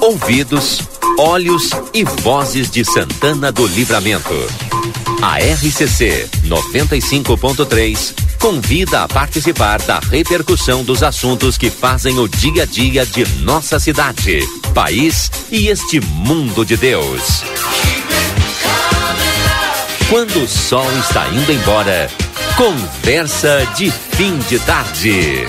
Ouvidos, olhos e vozes de Santana do Livramento. A RCC 95.3 convida a participar da repercussão dos assuntos que fazem o dia a dia de nossa cidade, país e este mundo de Deus. Quando o sol está indo embora, conversa de fim de tarde.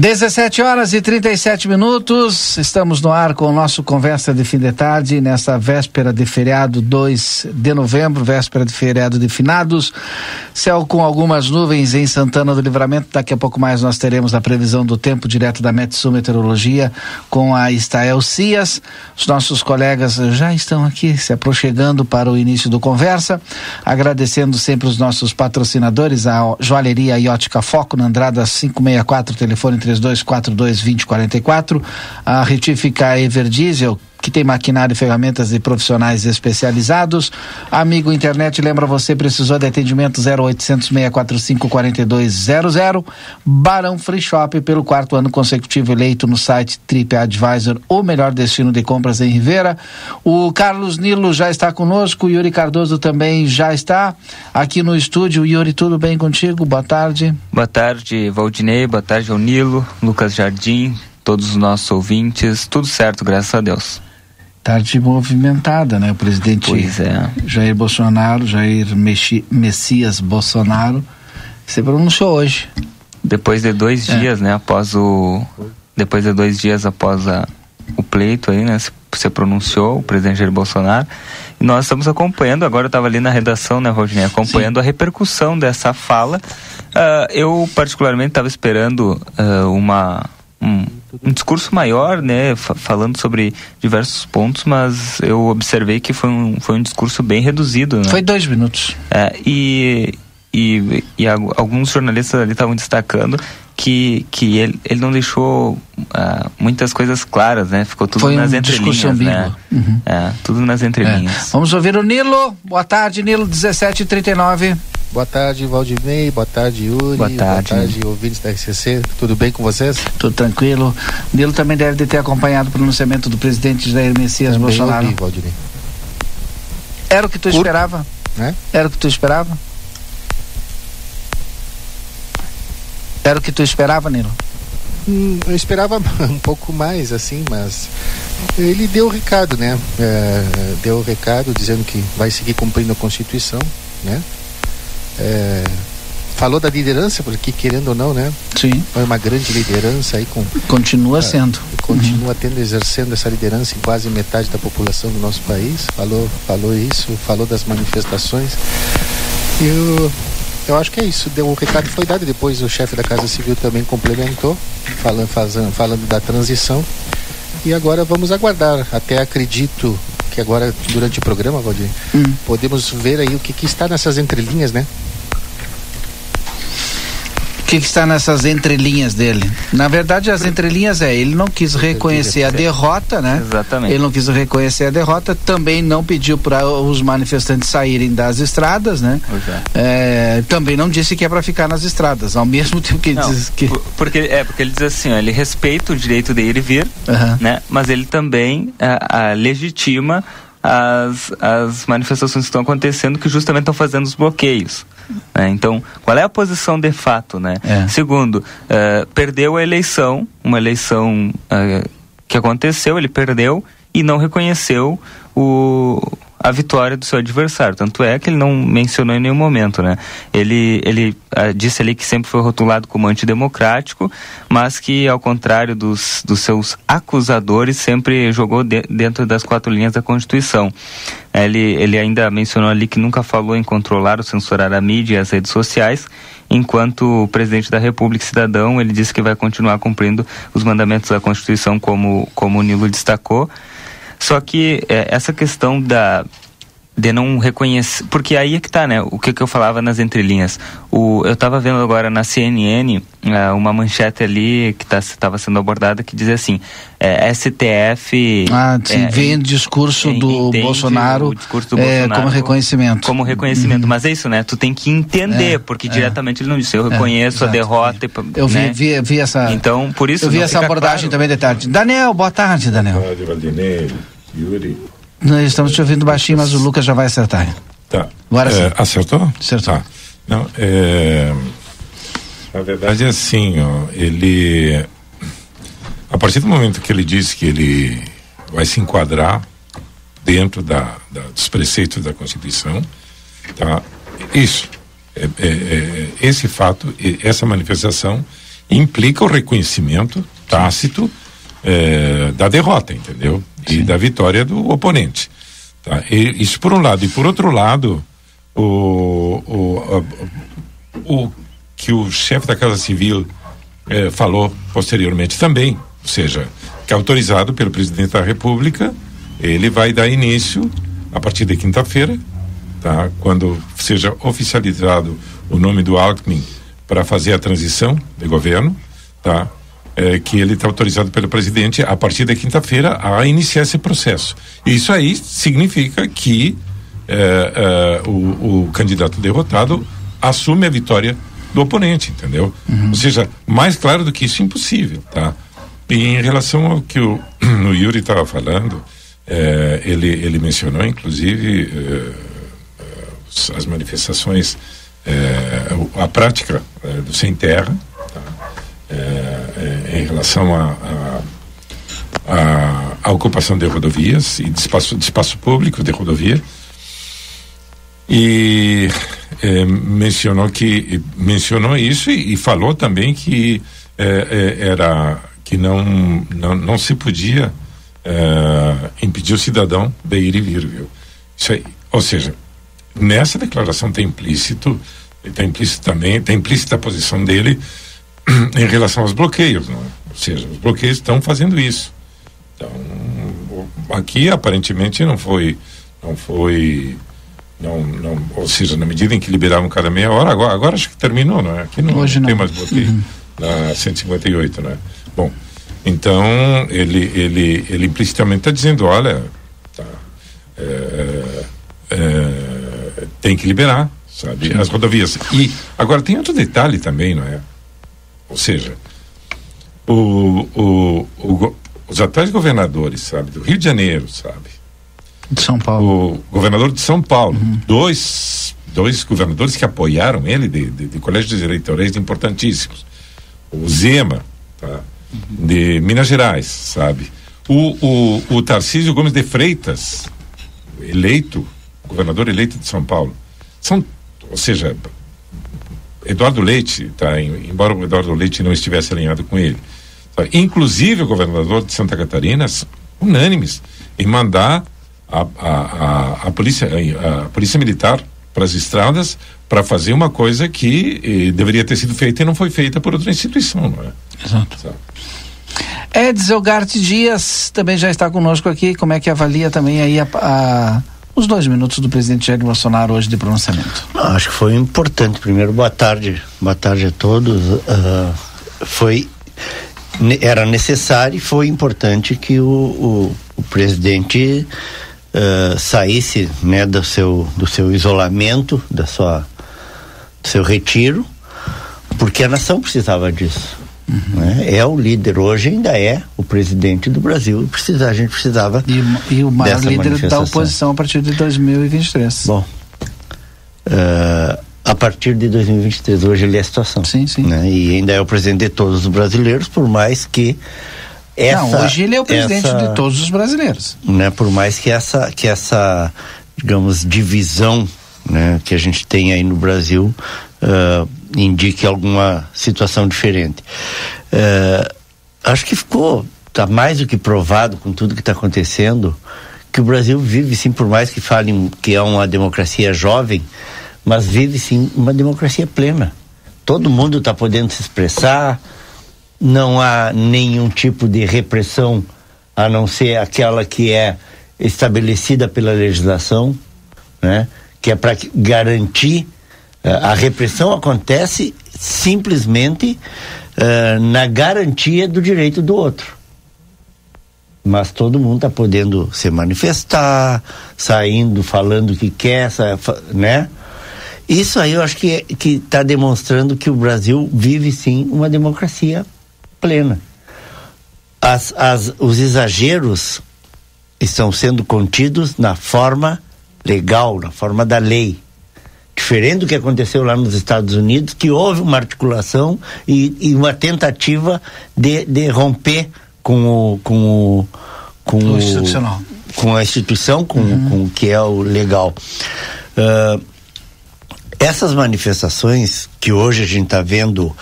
17 horas e 37 minutos, estamos no ar com o nosso Conversa de Fim de Tarde, nessa véspera de feriado 2 de novembro, véspera de feriado de finados. Céu com algumas nuvens em Santana do Livramento. Daqui a pouco mais nós teremos a previsão do tempo direto da Metsu Meteorologia com a Estael Cias. Os nossos colegas já estão aqui se aproximando para o início do Conversa. Agradecendo sempre os nossos patrocinadores, a Joalheria Iótica Foco, na Andrada 564, telefone 3242 2044. A retífica Everdiesel, que tem maquinário e ferramentas de profissionais especializados. Amigo internet, lembra você, precisou de atendimento 0800 645 4200. Barão Free Shop, pelo quarto ano consecutivo eleito no site TripAdvisor, o melhor destino de compras em Rivera. O Carlos Nilo já está conosco, o Yuri Cardoso também já está aqui no estúdio. Yuri, tudo bem contigo? Boa tarde. Boa tarde, Valdinei. Boa tarde ao Nilo, Lucas Jardim, todos os nossos ouvintes. Tudo certo, graças a Deus tarde movimentada, né? O presidente é. Jair Bolsonaro, Jair Mexi, Messias Bolsonaro, se pronunciou hoje. Depois de dois é. dias, né? Após o, depois de dois dias após a, o pleito aí, né? Se, se pronunciou o presidente Jair Bolsonaro. E nós estamos acompanhando, agora eu estava ali na redação, né, Rodinei, acompanhando Sim. a repercussão dessa fala. Uh, eu particularmente estava esperando uh, uma um, um discurso maior, né, falando sobre diversos pontos, mas eu observei que foi um, foi um discurso bem reduzido. Né? Foi dois minutos. É, e, e, e alguns jornalistas ali estavam destacando que, que ele, ele não deixou uh, muitas coisas claras, né? Ficou tudo Foi nas um entrelinhas, né? Uhum. É, tudo nas entrelinhas. É. Vamos ouvir o Nilo. Boa tarde, Nilo, 17h39. Boa tarde, Valdinei. Boa tarde, Yuri. Boa tarde. Boa tarde, ouvintes da RCC. Tudo bem com vocês? Tudo tranquilo. Nilo também deve ter acompanhado o pronunciamento do presidente Jair Messias também Bolsonaro. Ouvi, Valdinei. Era o que tu Curto, esperava? Né? Era o que tu esperava? Era o que tu esperava, Nilo? Hum, eu esperava um pouco mais, assim, mas ele deu o recado, né? É, deu o recado dizendo que vai seguir cumprindo a Constituição, né? É, falou da liderança, porque querendo ou não, né? Sim. Foi uma grande liderança aí com. Continua é, sendo. Continua uhum. tendo, exercendo essa liderança em quase metade da população do nosso país. Falou, falou isso, falou das manifestações. Eu, eu acho que é isso. Deu, o recado foi dado. Depois o chefe da Casa Civil também complementou, falando, fazendo, falando da transição. E agora vamos aguardar. Até acredito que agora, durante o programa, Valdir, hum. podemos ver aí o que, que está nessas entrelinhas, né? Que, que está nessas entrelinhas dele? Na verdade, as entrelinhas é, ele não quis reconhecer a derrota, né? Exatamente. Ele não quis reconhecer a derrota, também não pediu para os manifestantes saírem das estradas, né? É. é, também não disse que é para ficar nas estradas, ao mesmo tempo que não, diz que porque é porque ele diz assim, ó, ele respeita o direito de ir e vir, uhum. né? Mas ele também a, a legitima as, as manifestações que estão acontecendo que justamente estão fazendo os bloqueios. Né? Então, qual é a posição de fato? Né? É. Segundo, uh, perdeu a eleição, uma eleição uh, que aconteceu, ele perdeu e não reconheceu o, a vitória do seu adversário. Tanto é que ele não mencionou em nenhum momento, né? Ele, ele uh, disse ali que sempre foi rotulado como antidemocrático, mas que, ao contrário dos, dos seus acusadores, sempre jogou de, dentro das quatro linhas da Constituição. Ele, ele ainda mencionou ali que nunca falou em controlar ou censurar a mídia e as redes sociais, enquanto o presidente da República cidadão, ele disse que vai continuar cumprindo os mandamentos da Constituição, como, como o Nilo destacou, só que é, essa questão da, de não reconhecer, porque aí é que tá, né? O que, que eu falava nas entrelinhas. O, eu estava vendo agora na CNN uh, eh, uma manchete ali que estava tá, sendo abordada que dizia assim: é, STF. Ah, sim, é, vem o discurso do Bolsonaro, discurso do é, Bolsonaro como reconhecimento. Como reconhecimento, uhum. mas é isso, né? Tu tem que entender, é, porque é. diretamente ele não disse: eu reconheço a derrota. Eu vi, né? vi, vi, essa. Então, por isso. Eu vi essa abordagem claro. também de tarde. Daniel, boa tarde, Daniel. Boa tarde, Valdinei, Yuri. Nós estamos te ouvindo baixinho, mas o Lucas já vai acertar. Tá. Agora sim. É, acertou? Acertou. Tá. Não, é... Na verdade é assim, ó, ele... A partir do momento que ele disse que ele vai se enquadrar dentro da, da dos preceitos da Constituição, tá? Isso, é, é, é, esse fato, essa manifestação implica o reconhecimento tácito é, da derrota, entendeu? E da vitória do oponente. Tá? E, isso por um lado. E por outro lado, o, o, o, o que o chefe da Casa Civil é, falou posteriormente também, ou seja, que é autorizado pelo presidente da República, ele vai dar início a partir de quinta-feira, tá? Quando seja oficializado o nome do Alckmin para fazer a transição de governo, tá? É, que ele está autorizado pelo presidente a partir da quinta-feira a iniciar esse processo. Isso aí significa que é, é, o, o, candidato derrotado assume a vitória do oponente, entendeu? Uhum. Ou seja, mais claro do que isso, impossível, tá? E em relação ao que o, o Yuri estava falando, é, ele, ele mencionou, inclusive, é, é, as manifestações, a prática do sem terra? É, é, em relação à a, a, a, ocupação de rodovias e de espaço, de espaço público de rodovia. E é, mencionou que mencionou isso e, e falou também que é, é, era que não, não não se podia é, impedir o cidadão de ir e vir viu? Isso aí. Ou seja nessa declaração tem implícito tem implícito também tem implícita a posição dele em relação aos bloqueios, é? ou seja, os bloqueios estão fazendo isso. Então, aqui aparentemente não foi, não foi, não, não, ou seja, na medida em que liberavam cada meia hora, agora, agora acho que terminou, não é? Aqui não, Hoje não. tem mais bloqueio uhum. na 158, né? Bom, então ele, ele, ele implicitamente está dizendo, olha, tá, é, é, tem que liberar, sabe, Sim. as rodovias. E agora tem outro detalhe também, não é? Ou seja, o, o, o, os atuais governadores, sabe, do Rio de Janeiro, sabe? De São Paulo. O governador de São Paulo, uhum. dois, dois governadores que apoiaram ele de, de, de colégios eleitorais importantíssimos. O Zema, tá? de Minas Gerais, sabe? O, o, o Tarcísio Gomes de Freitas, eleito, governador eleito de São Paulo. São, ou seja, Eduardo Leite, tá, embora o Eduardo Leite não estivesse alinhado com ele, tá, inclusive o governador de Santa Catarina, unânimes em mandar a, a, a, a polícia, a, polícia militar para as estradas para fazer uma coisa que eh, deveria ter sido feita e não foi feita por outra instituição, não é? Exato. Sabe? Edsel Garte Dias também já está conosco aqui. Como é que avalia também aí a, a os dois minutos do presidente Jair Bolsonaro hoje de pronunciamento. Acho que foi importante. Primeiro, boa tarde, boa tarde a todos. Uh, foi era necessário e foi importante que o, o, o presidente uh, saísse né, do, seu, do seu isolamento, da sua, do seu retiro, porque a nação precisava disso. Uhum. Né? É o líder hoje, ainda é o presidente do Brasil. Precisa, a gente precisava. E, e o maior líder da oposição a partir de 2023. Bom, uh, a partir de 2023, hoje ele é a situação. Sim, sim. Né? E ainda é o presidente de todos os brasileiros, por mais que. Essa, Não, hoje ele é o presidente essa, de todos os brasileiros. Né? Por mais que essa, que essa digamos, divisão né, que a gente tem aí no Brasil uh, indique alguma situação diferente. Uh, acho que ficou, está mais do que provado com tudo que está acontecendo, que o Brasil vive sim, por mais que falem que é uma democracia jovem, mas vive sim uma democracia plena. Todo mundo está podendo se expressar, não há nenhum tipo de repressão a não ser aquela que é estabelecida pela legislação né? Que é para garantir a repressão acontece simplesmente uh, na garantia do direito do outro. Mas todo mundo está podendo se manifestar, saindo, falando o que quer, né? Isso aí eu acho que está demonstrando que o Brasil vive sim uma democracia plena. As, as, os exageros estão sendo contidos na forma legal, na forma da lei. Diferente do que aconteceu lá nos Estados Unidos, que houve uma articulação e, e uma tentativa de, de romper com o. Com o com, o, institucional. com a instituição, com, uhum. com o que é o legal. Uh, essas manifestações que hoje a gente está vendo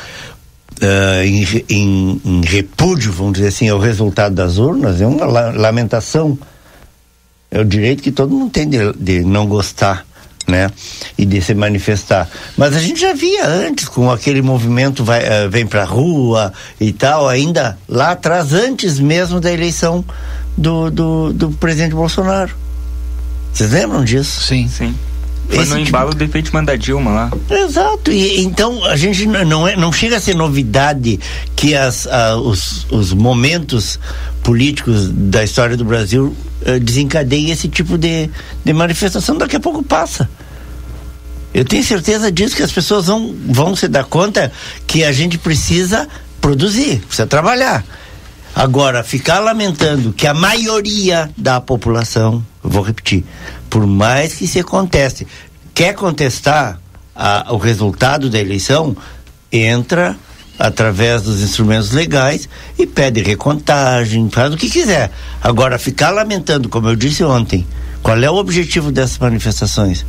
Uh, em, em, em, repúdio, vamos dizer assim, ao resultado das urnas, é uma la lamentação. É o direito que todo mundo tem de, de, não gostar, né? E de se manifestar. Mas a gente já via antes, com aquele movimento vai, uh, vem pra rua e tal, ainda lá atrás, antes mesmo da eleição do, do, do presidente Bolsonaro. Vocês lembram disso? Sim. Sim. Foi Esse no tipo embalo tipo... do impeachment da Dilma lá. Exato. E, então a gente não, é, não chega a ser novidade que as, os, os momentos políticos da história do Brasil uh, desencadeiem esse tipo de, de manifestação. Daqui a pouco passa. Eu tenho certeza disso que as pessoas vão, vão se dar conta que a gente precisa produzir, precisa trabalhar. Agora, ficar lamentando que a maioria da população, vou repetir, por mais que se conteste, quer contestar a, o resultado da eleição, entra através dos instrumentos legais e pede recontagem, faz o que quiser. Agora, ficar lamentando, como eu disse ontem, qual é o objetivo dessas manifestações?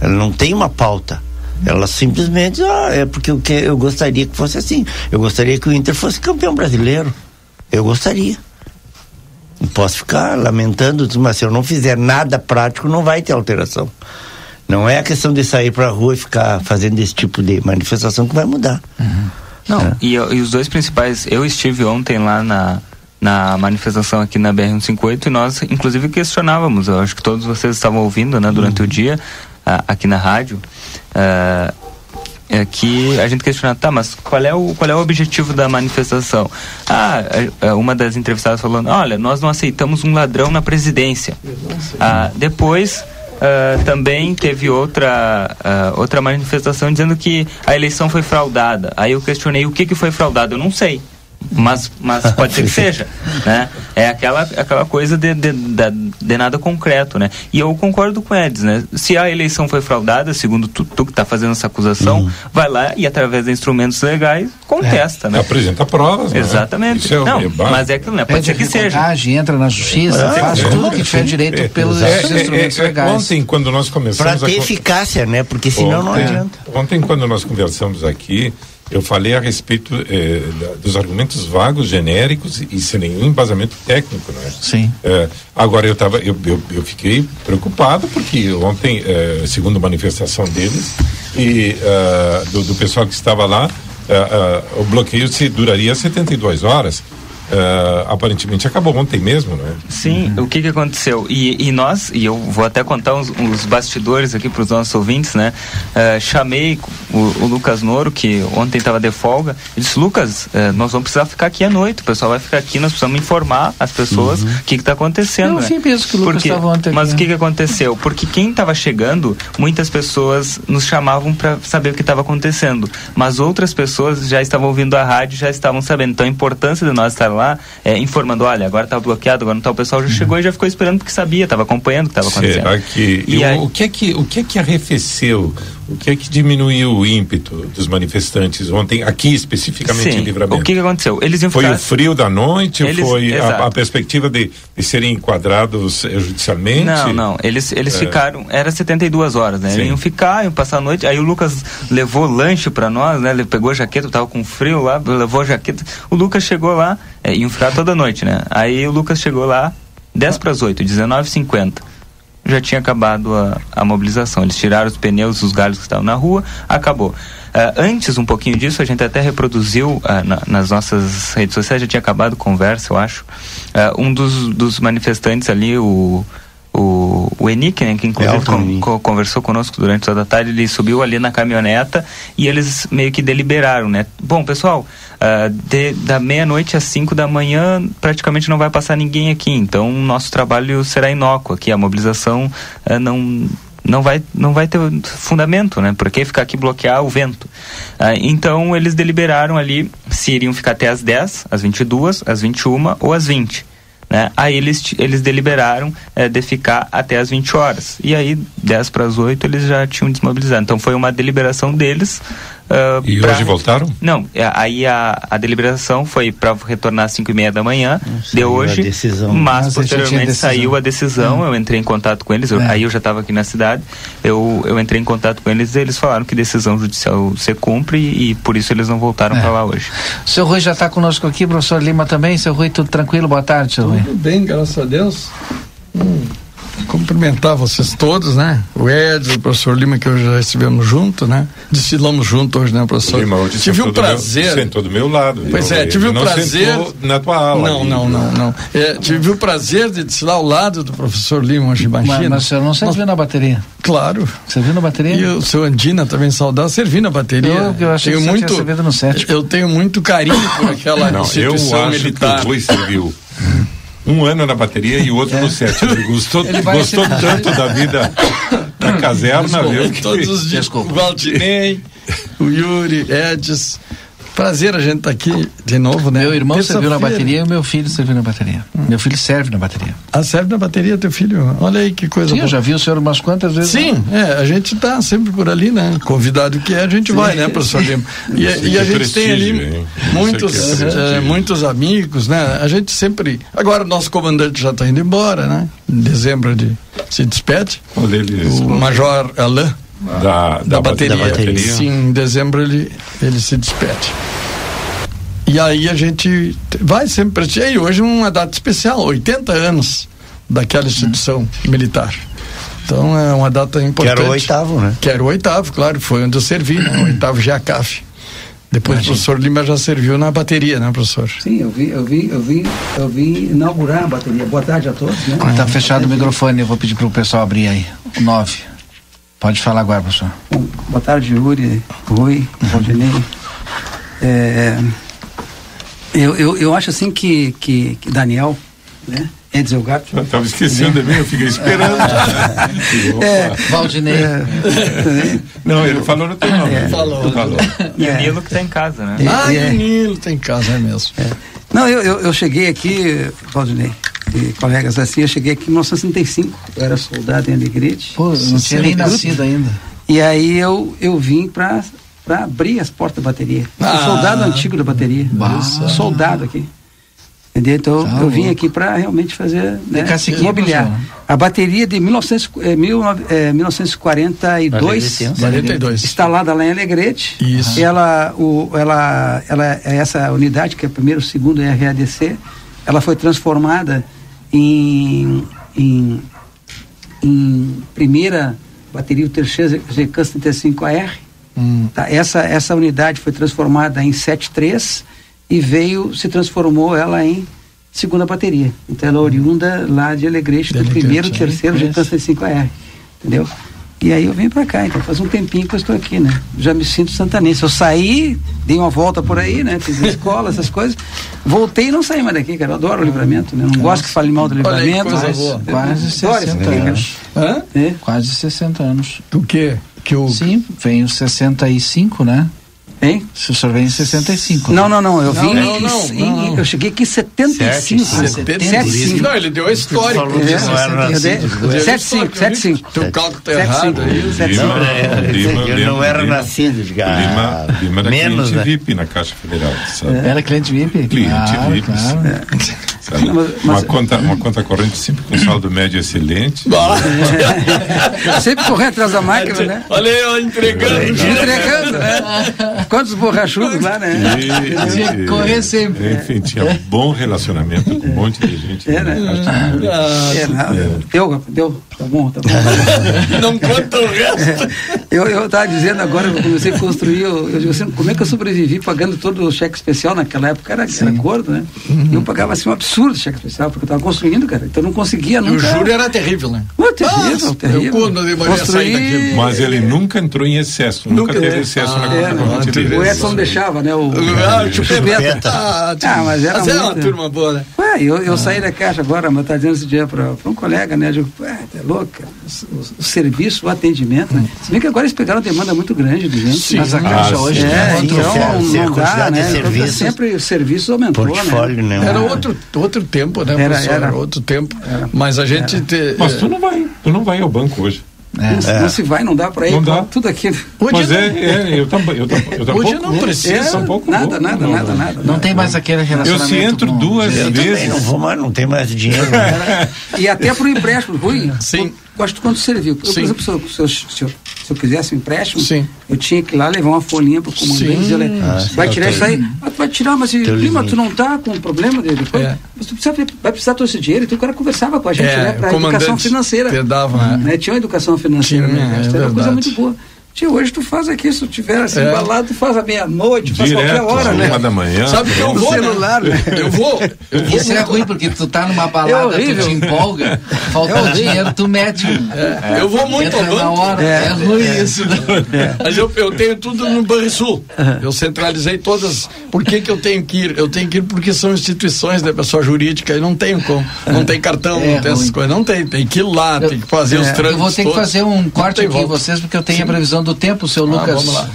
Ela não tem uma pauta. Ela simplesmente, ah, é porque eu, que, eu gostaria que fosse assim. Eu gostaria que o Inter fosse campeão brasileiro. Eu gostaria. Não posso ficar lamentando, mas se eu não fizer nada prático, não vai ter alteração. Não é a questão de sair para a rua e ficar fazendo esse tipo de manifestação que vai mudar. Uhum. Não, é. e, e, os dois principais, eu estive ontem lá na, na manifestação aqui na BR-158 e nós, inclusive, questionávamos, eu acho que todos vocês estavam ouvindo, né, durante uhum. o dia, aqui na rádio, uh, é que a gente questiona, tá, mas qual é o, qual é o objetivo da manifestação? Ah, é, é, uma das entrevistadas falando, olha, nós não aceitamos um ladrão na presidência. Ah, depois Uh, também teve outra, uh, outra manifestação dizendo que a eleição foi fraudada. Aí eu questionei o que, que foi fraudado. Eu não sei mas, mas pode ser que seja, né? É aquela, aquela coisa de, de, de, de, nada concreto, né? E eu concordo com o Edson, né? Se a eleição foi fraudada, segundo tu, tu que está fazendo essa acusação, uhum. vai lá e através de instrumentos legais contesta, é. né? Apresenta provas, né? Exatamente. É não, mas é aquilo, né? Pode ser que seja. entra na justiça, é, faz é, tudo que tiver direito é, pelos instrumentos legais. Ontem, quando nós começamos... Para ter a... eficácia, né? Porque senão ontem, não adianta. Ontem, quando nós conversamos aqui, eu falei a respeito eh, dos argumentos vagos, genéricos e sem nenhum embasamento técnico, não é? Sim. Eh, agora eu tava, eu, eu, eu, fiquei preocupado porque ontem, eh, segundo a manifestação deles e do, do, pessoal que estava lá, o bloqueio se duraria 72 horas. Uh, aparentemente acabou ontem mesmo, não é? Sim, uhum. o que que aconteceu? E, e, nós, e eu vou até contar uns, uns bastidores aqui para os nossos ouvintes, né? Uh, chamei o, o, Lucas Noro, que ontem estava de folga, e disse, Lucas, uh, nós vamos precisar ficar aqui à noite, o pessoal vai ficar aqui, nós precisamos informar as pessoas uhum. o que está acontecendo. Não, né? sim, penso que o Lucas estava ontem. Mas o que que aconteceu? Porque quem estava chegando, muitas pessoas nos chamavam para saber o que estava acontecendo, mas outras pessoas já estavam ouvindo a rádio, já estavam sabendo. Então a importância de nós estar lá, é, informando, olha, agora está bloqueado, agora não está, o pessoal já uhum. chegou e já ficou esperando porque sabia, estava acompanhando o que estava acontecendo. Será que, e aí, o, que é que o que é que arrefeceu, o que é que diminuiu o ímpeto dos manifestantes ontem, aqui especificamente Sim, em Livramento? O que, que aconteceu? Eles iam Foi o frio da noite, eles, foi a, a, perspectiva de, de serem enquadrados eh, judicialmente? Não, não, eles, eles é. ficaram, era 72 horas, né? Eles iam ficar, iam passar a noite, aí o Lucas levou lanche para nós, né? Ele pegou a jaqueta, tava com frio lá, levou a jaqueta, o Lucas chegou lá, é, iam ficar toda noite, né? Aí o Lucas chegou lá, 10 para as 8, 19h50. Já tinha acabado a, a mobilização. Eles tiraram os pneus, os galhos que estavam na rua, acabou. Uh, antes, um pouquinho disso, a gente até reproduziu uh, na, nas nossas redes sociais, já tinha acabado conversa, eu acho. Uh, um dos, dos manifestantes ali, o o, o né, que inclusive com, conversou conosco durante toda a tarde, ele subiu ali na caminhoneta e eles meio que deliberaram, né? Bom, pessoal, uh, de, da meia-noite às cinco da manhã praticamente não vai passar ninguém aqui, então nosso trabalho será inócuo aqui, a mobilização uh, não não vai, não vai ter fundamento, né? Por que ficar aqui bloquear o vento? Ah, então eles deliberaram ali se iriam ficar até as 10, às 22, às 21 ou às 20. Né? Aí eles, eles deliberaram é, de ficar até as 20 horas. E aí, 10 para as 8, eles já tinham desmobilizado. Então foi uma deliberação deles Uh, e pra... hoje voltaram? Não, é, aí a, a deliberação foi para retornar às 5 e meia da manhã de hoje, decisão. mas, mas posteriormente a saiu a decisão, hum. eu entrei em contato com eles, eu, é. aí eu já estava aqui na cidade, eu, eu entrei em contato com eles e eles falaram que decisão judicial se cumpre e, e por isso eles não voltaram é. para lá hoje. O seu Rui já está conosco aqui, professor Lima também, seu Rui, tudo tranquilo? Boa tarde, seu Rui. Tudo bem, graças a Deus. Hum cumprimentar vocês todos, né? O Ed, o professor Lima, que hoje já estivemos juntos, né? Desfilamos juntos hoje, né, professor? Lima, hoje tive o prazer. Meu, sentou do meu lado. Pois é, tive o prazer. Na tua aula. Não, ali, não, não, não. É, tive o prazer de desfilar ao lado do professor Lima, hoje, imagina. Mas, mas você não serviu na bateria? Claro. Serviu na bateria? E o seu Andina também saudar, servi na bateria. Eu, eu achei tenho que muito, tinha no set. Eu tenho muito carinho por aquela não, instituição eu acho militar. Que o Rui serviu um ano na bateria e o outro é. no set. Ele gostou, Ele gostou tanto da vida da caserna, viu? Todos os dias. O Valdinei, o Yuri, Edis, Prazer a gente estar tá aqui de novo, né? Meu irmão serviu na bateria e o meu filho serviu na bateria. Hum. Meu filho serve na bateria. Ah, serve na bateria teu filho? Olha aí que coisa Sim, boa. eu já vi o senhor umas quantas vezes. Sim, é, a gente está sempre por ali, né? Convidado que é, a gente Sim. vai, né, professor Lima? E, e a é gente tem ali muitos, é, muitos amigos, né? A gente sempre... Agora o nosso comandante já está indo embora, né? Em dezembro de se despede. Olha ele, o Major Alain da, da, da, bateria. da, bateria. Sim, em dezembro ele, ele se despede. E aí a gente vai sempre. E hoje uma data especial, 80 anos daquela instituição hum. militar. Então é uma data importante. Que era o oitavo, né? Que era o oitavo, claro, foi onde eu servi, né? O oitavo GACAF. Depois Imagina. o professor Lima já serviu na bateria, né, professor? Sim, eu vi, eu vi, eu vi, eu vi inaugurar a bateria. Boa tarde a todos. Né? Está fechado o microfone, eu vou pedir para o pessoal abrir aí. O 9. Pode falar agora, professor. Bom, boa tarde, Yuri, Rui, Valdinei. É, eu, eu, eu acho assim que, que, que Daniel, né? Edson Gato. Estava esquecendo de mim, eu fiquei esperando. é, Valdinei. É, não, ele falou no teu nome. É, falou. falou. E o Nilo que está em casa, né? Ah, e, o Nilo está em casa, é mesmo. É. Não, eu, eu, eu, cheguei aqui, Valdinei, e colegas assim, eu cheguei aqui em 1965, eu era soldado em Alegrete. Pô, não tinha nem nascido ainda. E aí eu, eu vim para para abrir as portas da bateria. Ah, soldado antigo da bateria. Bah. Soldado aqui. Entendeu? Então tá eu vim aqui para realmente fazer né, imobiliar. A bateria de 19, é, mil, é, 1942 42. instalada lá em Alegrete. Isso. Ela, o, ela, ela, é essa unidade, que é primeiro, segundo RADC, ela foi transformada em, em, em primeira bateria, o terceiro GCAS 35AR, Hum. Tá, essa, essa unidade foi transformada em 73 e veio, se transformou ela em segunda bateria. Então ela é oriunda lá de Alegrete, do primeiro, terceiro, já 5AR. Entendeu? E aí eu venho para cá, então faz um tempinho que eu estou aqui, né? Já me sinto santanense. Eu saí, dei uma volta por aí, né? Fiz a escola, essas coisas. Voltei e não saí mais daqui, cara. Eu adoro o livramento, né? Não Nossa. gosto que fale mal do livramento. Mas, quase 60 anos. Hã? É? Quase 60 anos. Do quê? Que o... Sim, vem os 65, né? Hein? Se o senhor vem em 65. Não, não, não. Eu vim não, não, em, não, Eu cheguei aqui em 75. 75. Não, ele deu a história. Nascido. 75, 75. Teu cálculo tá errado Eu não era nascido, Lima, Lima era Menos, cliente VIP na Caixa Federal. Era cliente VIP? Cliente VIP. Uma, conta, uma conta corrente sempre com saldo médio excelente. sempre correndo atrás da máquina, né? Olha aí, entregando. Entregando, né? Quantos borrachudos lá, né? E, que correr sempre. Enfim, tinha bom relacionamento com um monte de gente. É, né? É, não. Deu, deu. Tá bom, tá bom. não conta o resto. Eu, eu tava dizendo agora eu comecei a construir, eu, eu digo assim, como é que eu sobrevivi pagando todo o cheque especial naquela época? Era, era gordo, né? Uhum. Eu pagava assim um absurdo cheque especial, porque eu tava construindo, cara. Então eu não conseguia nunca. o júri era terrível, né? Pô, terrível, ah, terrível. Eu, quando eu Construir... Mas ele nunca entrou em excesso, nunca, nunca teve excesso ah, na é, conta O Edson deixava, né? O, ah, o chupeta. Ah, ah, mas era, mas era uma turma boa, né? Ué, eu, eu ah. saí da caixa agora, mas tá dizendo esse dia para um colega, né? Eu digo, ué, louca? O, o, serviço, o atendimento, né? Se bem que agora eles pegaram uma demanda muito grande de gente. Sim, mas a caixa ah, hoje é, então não, não dá, né? Então, serviços, sempre o serviço aumentou, portfólio, né? né? Era outro, outro tempo, né, era, era outro tempo. Era, mas a gente... Te, mas tu não vai, tu não vai ao banco hoje. É. Não, não, se vai, não dá para ir, não dá. tudo aquilo. Hoje Mas é, é, eu também. Eu, eu, Hoje não precisa. É, um pouco nada, nada, não, nada, nada. Não tem mais aquele relacionamento. Eu se entro com... duas eu vezes. não vou mais, não tem mais dinheiro. Né? e até para o empréstimo, Rui. Sim. Gosto quanto serviu. Eu, por exemplo, se eu, se, eu, se, eu, se eu quisesse um empréstimo, Sim. eu tinha que ir lá levar uma folhinha para o comandante e dizer, ah, vai tirar isso aí. Ah, tu vai tirar, mas prima, tu não tá com um problema dele? Depois, é. Mas tu precisa, vai precisar todo esse dinheiro. Então o cara conversava com a gente, é, né? Para educação financeira. Dava, né? né? Tinha uma educação financeira, tinha, né? É, era uma coisa muito boa. Tia, hoje tu faz aqui, se tu tiver assim é. embalado, tu faz à meia-noite, faz qualquer hora, né? Uma da manhã. Sabe que eu vou, né? celular, né? Eu vou. Eu vou Isso é ruim, porque tu tá numa balada, é tu te empolga, falta é dinheiro, tu mete. É. Eu vou muito ao banco. Na hora. É, é ruim isso. Né? Mas eu, eu tenho tudo no Banrisul. Eu centralizei todas. Por que, que eu tenho que ir? Eu tenho que ir porque são instituições, né, pessoa jurídica, e não tem como. Não tem cartão, não tem essas coisas. Não tem. Tem que ir lá, tem que fazer os trâmites. Eu vou ter que fazer um corte aqui em vocês, porque eu tenho a previsão do tempo, seu Lucas. Lucas.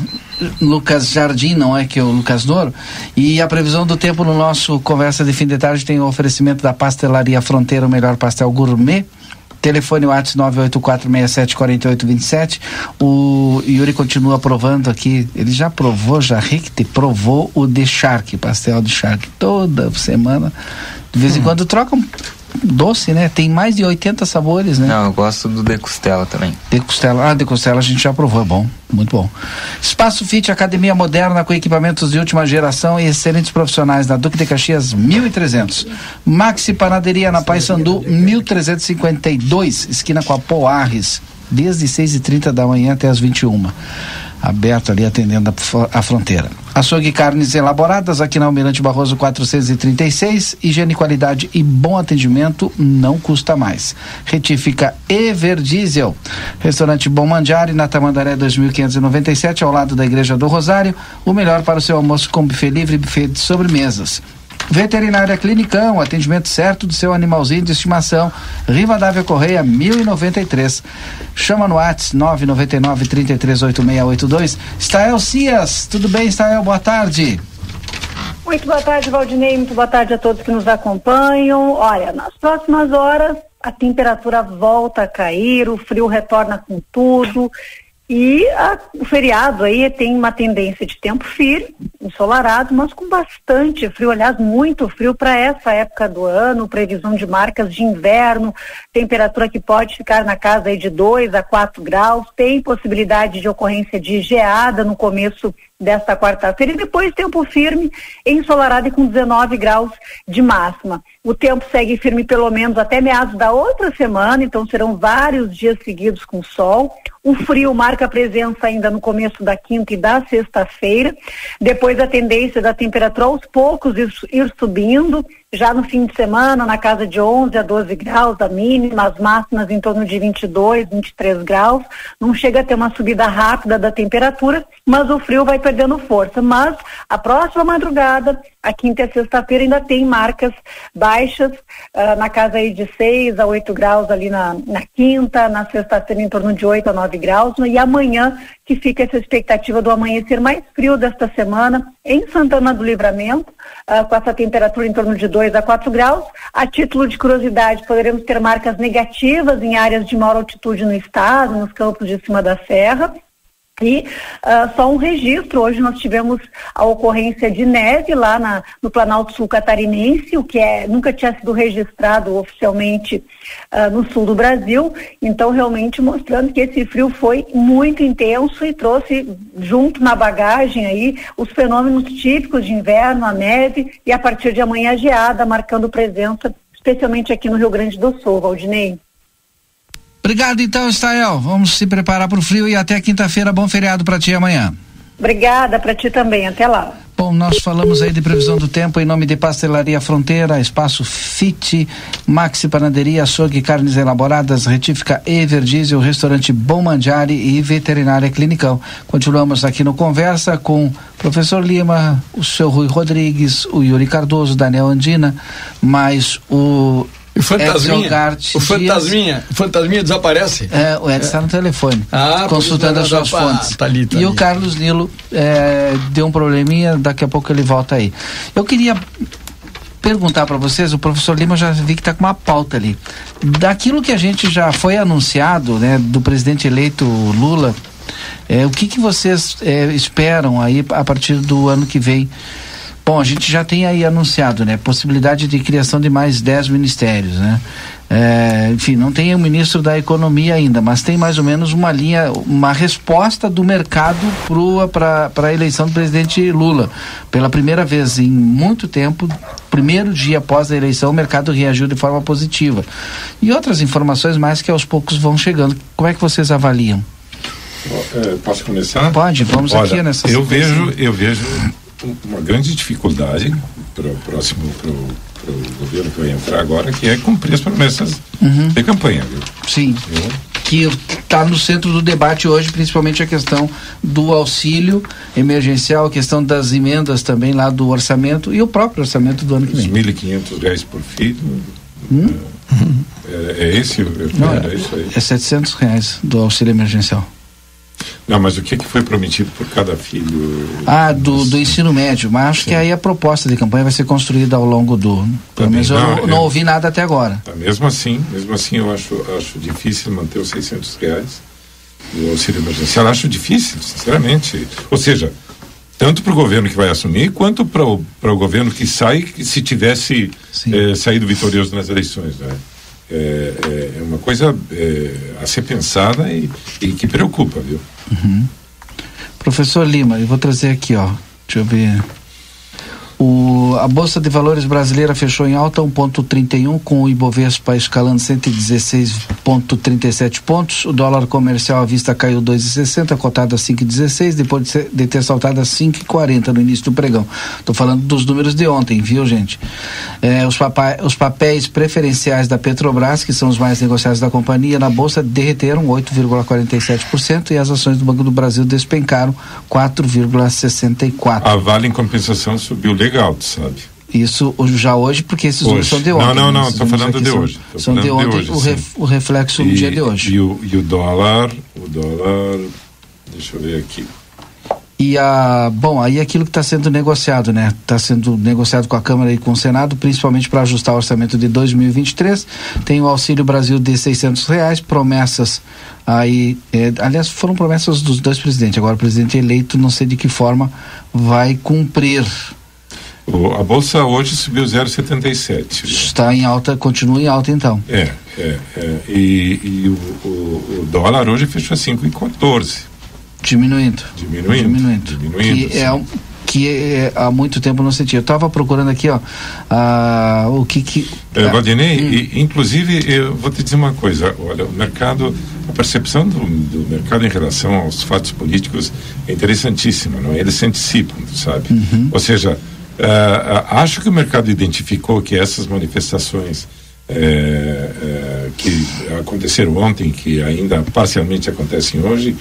Lucas Jardim, não é que é o Lucas Noro. E a previsão do tempo no nosso Conversa de Fim de Tarde tem o oferecimento da Pastelaria Fronteira, o melhor pastel gourmet. Telefone WhatsApp 984674827. O Yuri continua provando aqui. Ele já provou, já Rick provou o de Shark, pastel de Shark. Toda semana. De vez em hum. quando troca um doce, né? Tem mais de 80 sabores, né? Não, eu gosto do de costela também. De costela, ah, de costela a gente já provou, é bom, muito bom. Espaço Fit, academia moderna com equipamentos de última geração e excelentes profissionais na Duque de Caxias 1300. Maxi Panaderia na Paysandu 1352, esquina com a Poarres, desde 6h30 da manhã até as 21 aberto ali atendendo a, a fronteira. Açougue carnes elaboradas aqui na Almirante Barroso 436, higiene, qualidade e bom atendimento não custa mais. Retífica Everdiesel. Restaurante Bom Mandiari na Tamandaré 2597 ao lado da Igreja do Rosário, o melhor para o seu almoço com buffet livre e buffet de sobremesas. Veterinária Clinicão, atendimento certo do seu animalzinho de estimação. Riva Dávia Correia, 1093. Chama no WhatsApp 999 338682. Stael Cias, tudo bem, Stael? Boa tarde. Muito boa tarde, Valdinei. Muito boa tarde a todos que nos acompanham. Olha, nas próximas horas a temperatura volta a cair, o frio retorna com tudo. E a, o feriado aí tem uma tendência de tempo firme, ensolarado, mas com bastante frio, aliás, muito frio para essa época do ano, previsão de marcas de inverno, temperatura que pode ficar na casa aí de 2 a 4 graus, tem possibilidade de ocorrência de geada no começo desta quarta-feira e depois tempo firme, ensolarado e com 19 graus de máxima. O tempo segue firme pelo menos até meados da outra semana, então serão vários dias seguidos com sol. O frio marca presença ainda no começo da quinta e da sexta-feira. Depois a tendência da temperatura aos poucos ir, ir, subindo. Já no fim de semana, na casa de 11 a 12 graus, a mínima, as máximas em torno de 22, 23 graus. Não chega a ter uma subida rápida da temperatura, mas o frio vai perdendo força. Mas a próxima madrugada, a quinta e sexta-feira, ainda tem marcas baixas, uh, na casa aí de 6 a 8 graus ali na, na quinta, na sexta-feira em torno de 8 a 9 graus, né? e amanhã que fica essa expectativa do amanhecer mais frio desta semana em Santana do Livramento, uh, com essa temperatura em torno de 2 a 4 graus. A título de curiosidade, poderemos ter marcas negativas em áreas de maior altitude no estado, nos campos de cima da serra. E uh, só um registro, hoje nós tivemos a ocorrência de neve lá na, no Planalto Sul Catarinense, o que é, nunca tinha sido registrado oficialmente uh, no sul do Brasil, então realmente mostrando que esse frio foi muito intenso e trouxe junto na bagagem aí os fenômenos típicos de inverno, a neve e a partir de amanhã a geada, marcando presença, especialmente aqui no Rio Grande do Sul, Valdinei. Obrigado então, Estael. Vamos se preparar para o frio e até quinta-feira. Bom feriado para ti amanhã. Obrigada para ti também. Até lá. Bom, nós falamos aí de previsão do tempo em nome de Pastelaria Fronteira, Espaço Fit, Maxi Panaderia, Açougue, Carnes Elaboradas, Retífica Everdiesel, Restaurante Bom Mandiari e Veterinária Clinicão. Continuamos aqui no Conversa com o professor Lima, o seu Rui Rodrigues, o Yuri Cardoso, Daniel Andina, mais o o fantasminha, o fantasminha, o fantasminha desaparece? É, o Edson está é. no telefone, ah, consultando as suas fontes. Tá ali, tá e ali. o Carlos Nilo é, deu um probleminha, daqui a pouco ele volta aí. Eu queria perguntar para vocês, o professor Lima já vi que está com uma pauta ali. Daquilo que a gente já foi anunciado, né, do presidente eleito Lula, é, o que, que vocês é, esperam aí a partir do ano que vem? Bom, a gente já tem aí anunciado, né? Possibilidade de criação de mais 10 ministérios, né? É, enfim, não tem o ministro da Economia ainda, mas tem mais ou menos uma linha, uma resposta do mercado para a eleição do presidente Lula. Pela primeira vez em muito tempo, primeiro dia após a eleição, o mercado reagiu de forma positiva. E outras informações mais que aos poucos vão chegando. Como é que vocês avaliam? É, posso começar? Pode, vamos Olha, aqui nessa eu vejo, eu vejo uma grande dificuldade para o próximo pro, pro governo que vai entrar agora, que é cumprir as promessas uhum. de campanha. Viu? Sim. Que está no centro do debate hoje, principalmente a questão do auxílio emergencial, a questão das emendas também lá do orçamento e o próprio orçamento do ano que vem. R$ 1.500 por filho. Hum? É, é, esse? Não, é, é, isso aí. é 700 reais do auxílio emergencial. Não, mas o que, que foi prometido por cada filho? Ah, do, do ensino médio. Mas acho Sim. que aí a proposta de campanha vai ser construída ao longo do. Pelo menos eu não, não ouvi nada até agora. Tá, mesmo assim, mesmo assim eu acho, acho difícil manter os 600 reais do auxílio emergencial. Acho difícil, sinceramente. Ou seja, tanto para o governo que vai assumir, quanto para o governo que sai, se tivesse eh, saído vitorioso nas eleições. Né? É, é, é, uma coisa é, a ser pensada e, e que preocupa, viu? Uhum. Professor Lima, eu vou trazer aqui, ó. Deixa eu ver. O, a Bolsa de Valores brasileira fechou em alta 1,31, com o Ibovespa escalando 116,37 pontos. O dólar comercial à vista caiu 2,60, cotado a 5,16, depois de, ser, de, ter saltado a 5,40 no início do pregão. Estou falando dos números de ontem, viu, gente? É, os, os papéis preferenciais da Petrobras, que são os mais negociados da companhia, na Bolsa derreteram 8,47% e as ações do Banco do Brasil despencaram 4,64%. A Vale, em compensação, subiu sabe? Isso já hoje, porque esses números são de ontem. Não, não, não, estou falando de hoje. Tô são de ontem, de hoje, o, ref, o, reflexo no dia de hoje. E o, e o dólar, o dólar, deixa eu ver aqui. E a, bom, aí aquilo que está sendo negociado, né? Está sendo negociado com a Câmara e com o Senado, principalmente para ajustar o orçamento de 2023. Tem o Auxílio Brasil de 600 reais, promessas aí, é, aliás, foram promessas dos dois presidentes. Agora o presidente eleito, não sei de que forma, vai cumprir. O, a bolsa hoje subiu 0,77. Está em alta, continua em alta então. É, é, é e, e o, o, o, dólar hoje fechou a 5,14. Diminuindo. Diminuindo. Diminuindo. Diminuindo. Que é um, que é, há muito tempo não sentia. Eu estava procurando aqui, ó, ah, o que que... É, Valdinei, hum. e, inclusive, eu vou te dizer uma coisa, olha, o mercado, a percepção do, do mercado em relação aos fatos políticos é interessantíssima, não é? Eles se antecipam, sabe? Uhum. Ou seja, Uh, acho que o mercado identificou que essas manifestações é, é, que aconteceram ontem, que ainda parcialmente acontecem hoje,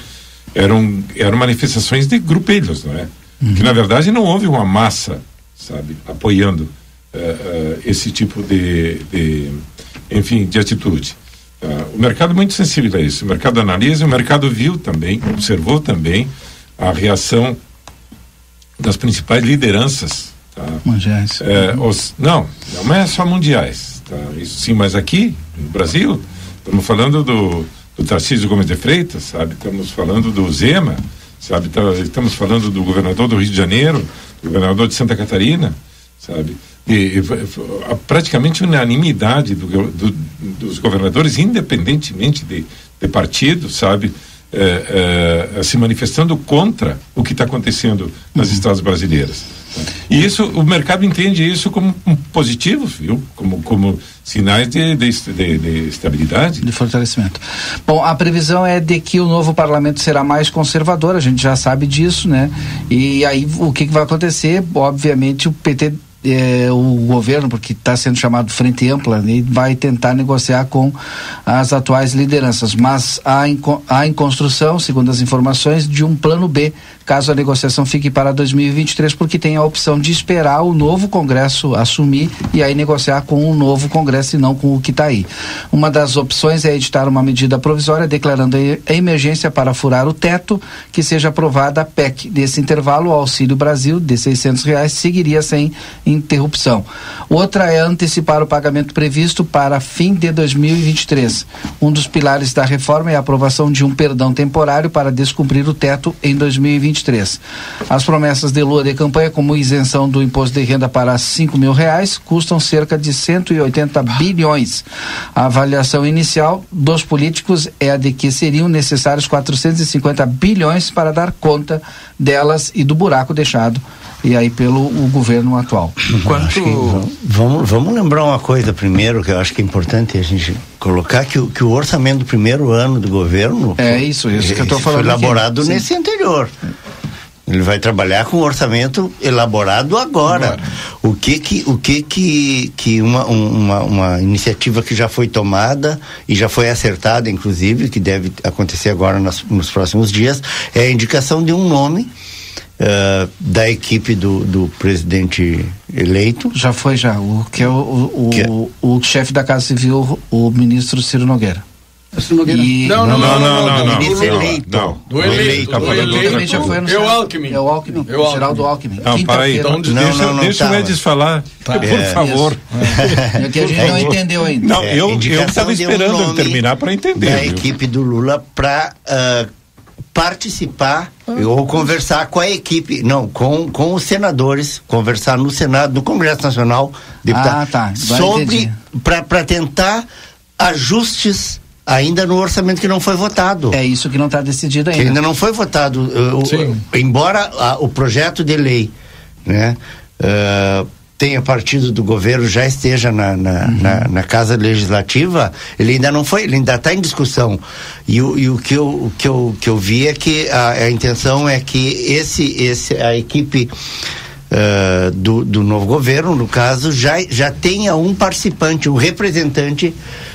eram, eram manifestações de grupelhos, não é? Uhum. Que na verdade não houve uma massa, sabe, apoiando uh, esse tipo de, de, enfim, de atitude. o mercado é muito sensível a isso. O mercado analisa, o mercado viu também, observou também a reação das principais lideranças Tá? Mundiais. É, os, não, não é só mundiais. Tá? Isso sim, mas aqui, no Brasil, estamos falando do, do Tarcísio Gomes de Freitas, sabe? Estamos falando do Zema, sabe? Tá, estamos falando do governador do Rio de Janeiro, do governador de Santa Catarina, sabe? E, e praticamente unanimidade do, do, dos governadores, independentemente de, de partido, sabe? É, é, se manifestando contra o que está acontecendo nas uhum. estradas brasileiras E isso, o mercado entende isso como um positivo, viu? Como, como sinais de, de, de, de, estabilidade. De fortalecimento. Bom, a previsão é de que o novo parlamento será mais conservador, a gente já sabe disso, né? E aí o que, que vai acontecer? Obviamente o PT é, o governo, porque está sendo chamado Frente Ampla, e vai tentar negociar com as atuais lideranças. Mas há há em construção, segundo as informações, de um plano B, caso a negociação fique para 2023, porque tem a opção de esperar o novo Congresso assumir e aí negociar com o novo Congresso e não com o que está aí. Uma das opções é editar uma medida provisória declarando a emergência para furar o teto, que seja aprovada a PEC. Nesse intervalo, o Auxílio Brasil, de 600 reais, seguiria sem interrupção. Outra é antecipar o pagamento previsto para fim de 2023. Um dos pilares da reforma é a aprovação de um perdão temporário para descumprir o teto em 2023. As promessas de Lula de campanha, como isenção do imposto de renda para 5 mil reais, custam cerca de 180 bilhões. A avaliação inicial dos políticos é a de que seriam necessários 450 bilhões para dar conta delas e do buraco deixado e aí pelo o governo atual. Quanto... vamos, vamos lembrar uma coisa primeiro que eu acho que é importante a gente colocar que, que o orçamento do primeiro ano do governo é isso, isso que eu estou falando foi elaborado aqui. nesse anterior. Ele vai trabalhar com um orçamento elaborado agora. agora. O que que o que que, que uma, uma, uma iniciativa que já foi tomada e já foi acertada, inclusive, que deve acontecer agora nos, nos próximos dias, é a indicação de um nome uh, da equipe do, do presidente eleito. Já foi já, o que é o, o, que é? o, o chefe da Casa Civil, o ministro Ciro Nogueira. E... Não, não, não, não, não, não, não, eleito. Não, do eleito. Do eleito. Já foi é o Alckmin. É o Alckmin. É o Geraldo Alckmin. Não, para aí. Então, deixa, não, não, deixa o Edis falar, tá. por é, favor. É que a gente não entendeu ainda. Não, eu estava esperando ele terminar para entender. Da equipe do Lula para uh, participar ou conversar com a equipe, não, com, com os senadores, conversar no Senado, no Congresso Nacional, deputado, ah, tá. sobre para tentar ajustes ainda no orçamento que não foi votado. É isso que não está decidido ainda. Que ainda não foi votado, uh, embora uh, o projeto de lei, né, uh, tenha partido do governo já esteja na, na, uhum. na, na, casa legislativa, ele ainda não foi, ele ainda está em discussão. E, o, e o, que eu, o que eu, que eu vi é que a, a intenção é que esse, esse, a equipe uh, do, do novo governo, no caso, já, já tenha um participante, um representante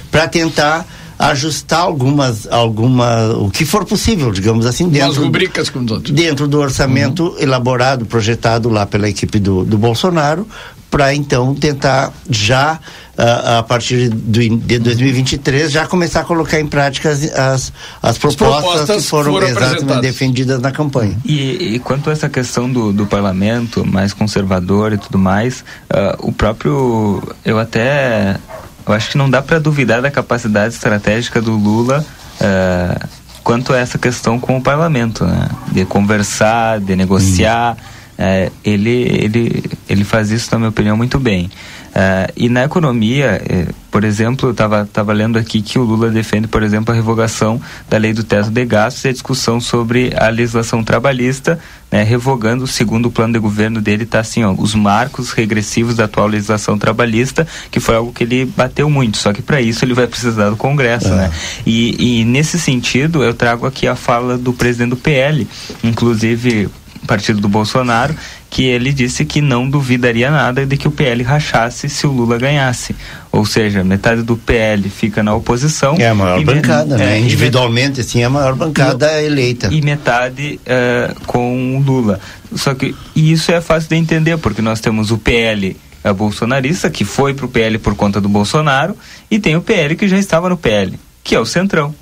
para tentar ajustar algumas, alguma, o que for possível, digamos assim, dentro, rubricas com dentro do orçamento uhum. elaborado, projetado lá pela equipe do, do Bolsonaro, para então tentar já uh, a partir do, de 2023 já começar a colocar em prática as, as, as propostas, propostas, que foram, foram exatamente defendidas na campanha. E, e, quanto a essa questão do, do parlamento mais conservador e tudo mais, uh, o próprio eu até eu acho que não dá para duvidar da capacidade estratégica do Lula uh, quanto a essa questão com o parlamento, né? De conversar, de negociar. Uh, ele, ele, ele faz isso, na minha opinião, muito bem. Uh, e na economia, eh, por exemplo, eu estava tava lendo aqui que o Lula defende, por exemplo, a revogação da lei do teto de gastos e a discussão sobre a legislação trabalhista, né, revogando, segundo o plano de governo dele, está assim, ó, os marcos regressivos da atual legislação trabalhista, que foi algo que ele bateu muito, só que para isso ele vai precisar do Congresso, é. né? E, e nesse sentido, eu trago aqui a fala do presidente do PL, inclusive partido do Bolsonaro, que ele disse que não duvidaria nada de que o PL rachasse se o Lula ganhasse. Ou seja, metade do PL fica na oposição. É a maior bancada, né? É, Individualmente, assim, é a maior bancada e, eleita. E metade uh, com o Lula. Só que isso é fácil de entender, porque nós temos o PL é, bolsonarista, que foi para o PL por conta do Bolsonaro, e tem o PL que já estava no PL, que é o Centrão.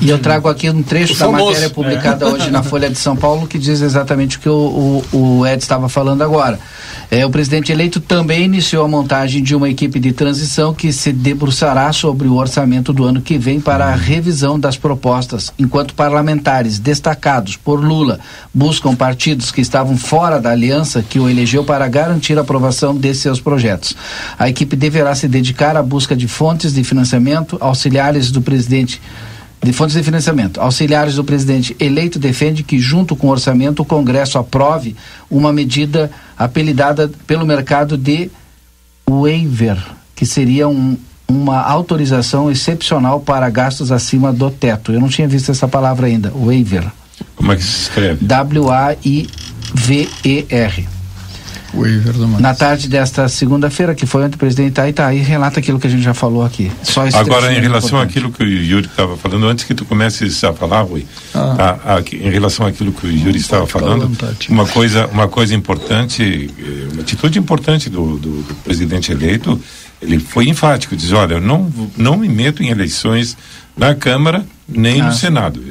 E eu trago aqui um trecho o da famoso. matéria publicada é. hoje na Folha de São Paulo que diz exatamente o que o, o, o Ed estava falando agora. É, o presidente eleito também iniciou a montagem de uma equipe de transição que se debruçará sobre o orçamento do ano que vem para a revisão das propostas, enquanto parlamentares destacados por Lula buscam partidos que estavam fora da aliança que o elegeu para garantir a aprovação de seus projetos. A equipe deverá se dedicar à busca de fontes de financiamento auxiliares do presidente de fontes de financiamento. Auxiliares do presidente eleito defende que, junto com o orçamento, o Congresso aprove uma medida apelidada pelo mercado de waiver, que seria um, uma autorização excepcional para gastos acima do teto. Eu não tinha visto essa palavra ainda, waiver. Como é que se escreve? W-A-I-V-E-R. Na tarde desta segunda-feira, que foi ontem o presidente Itaí, relata aquilo que a gente já falou aqui. Só Agora, em relação àquilo que o Yuri estava falando, antes que tu comeces a falar, Rui, ah. a, a, em relação àquilo que o Yuri estava falando, uma coisa, uma coisa importante, eh, uma atitude importante do, do, do presidente eleito, ele foi enfático, diz, olha, eu não, não me meto em eleições na Câmara nem ah, no Senado.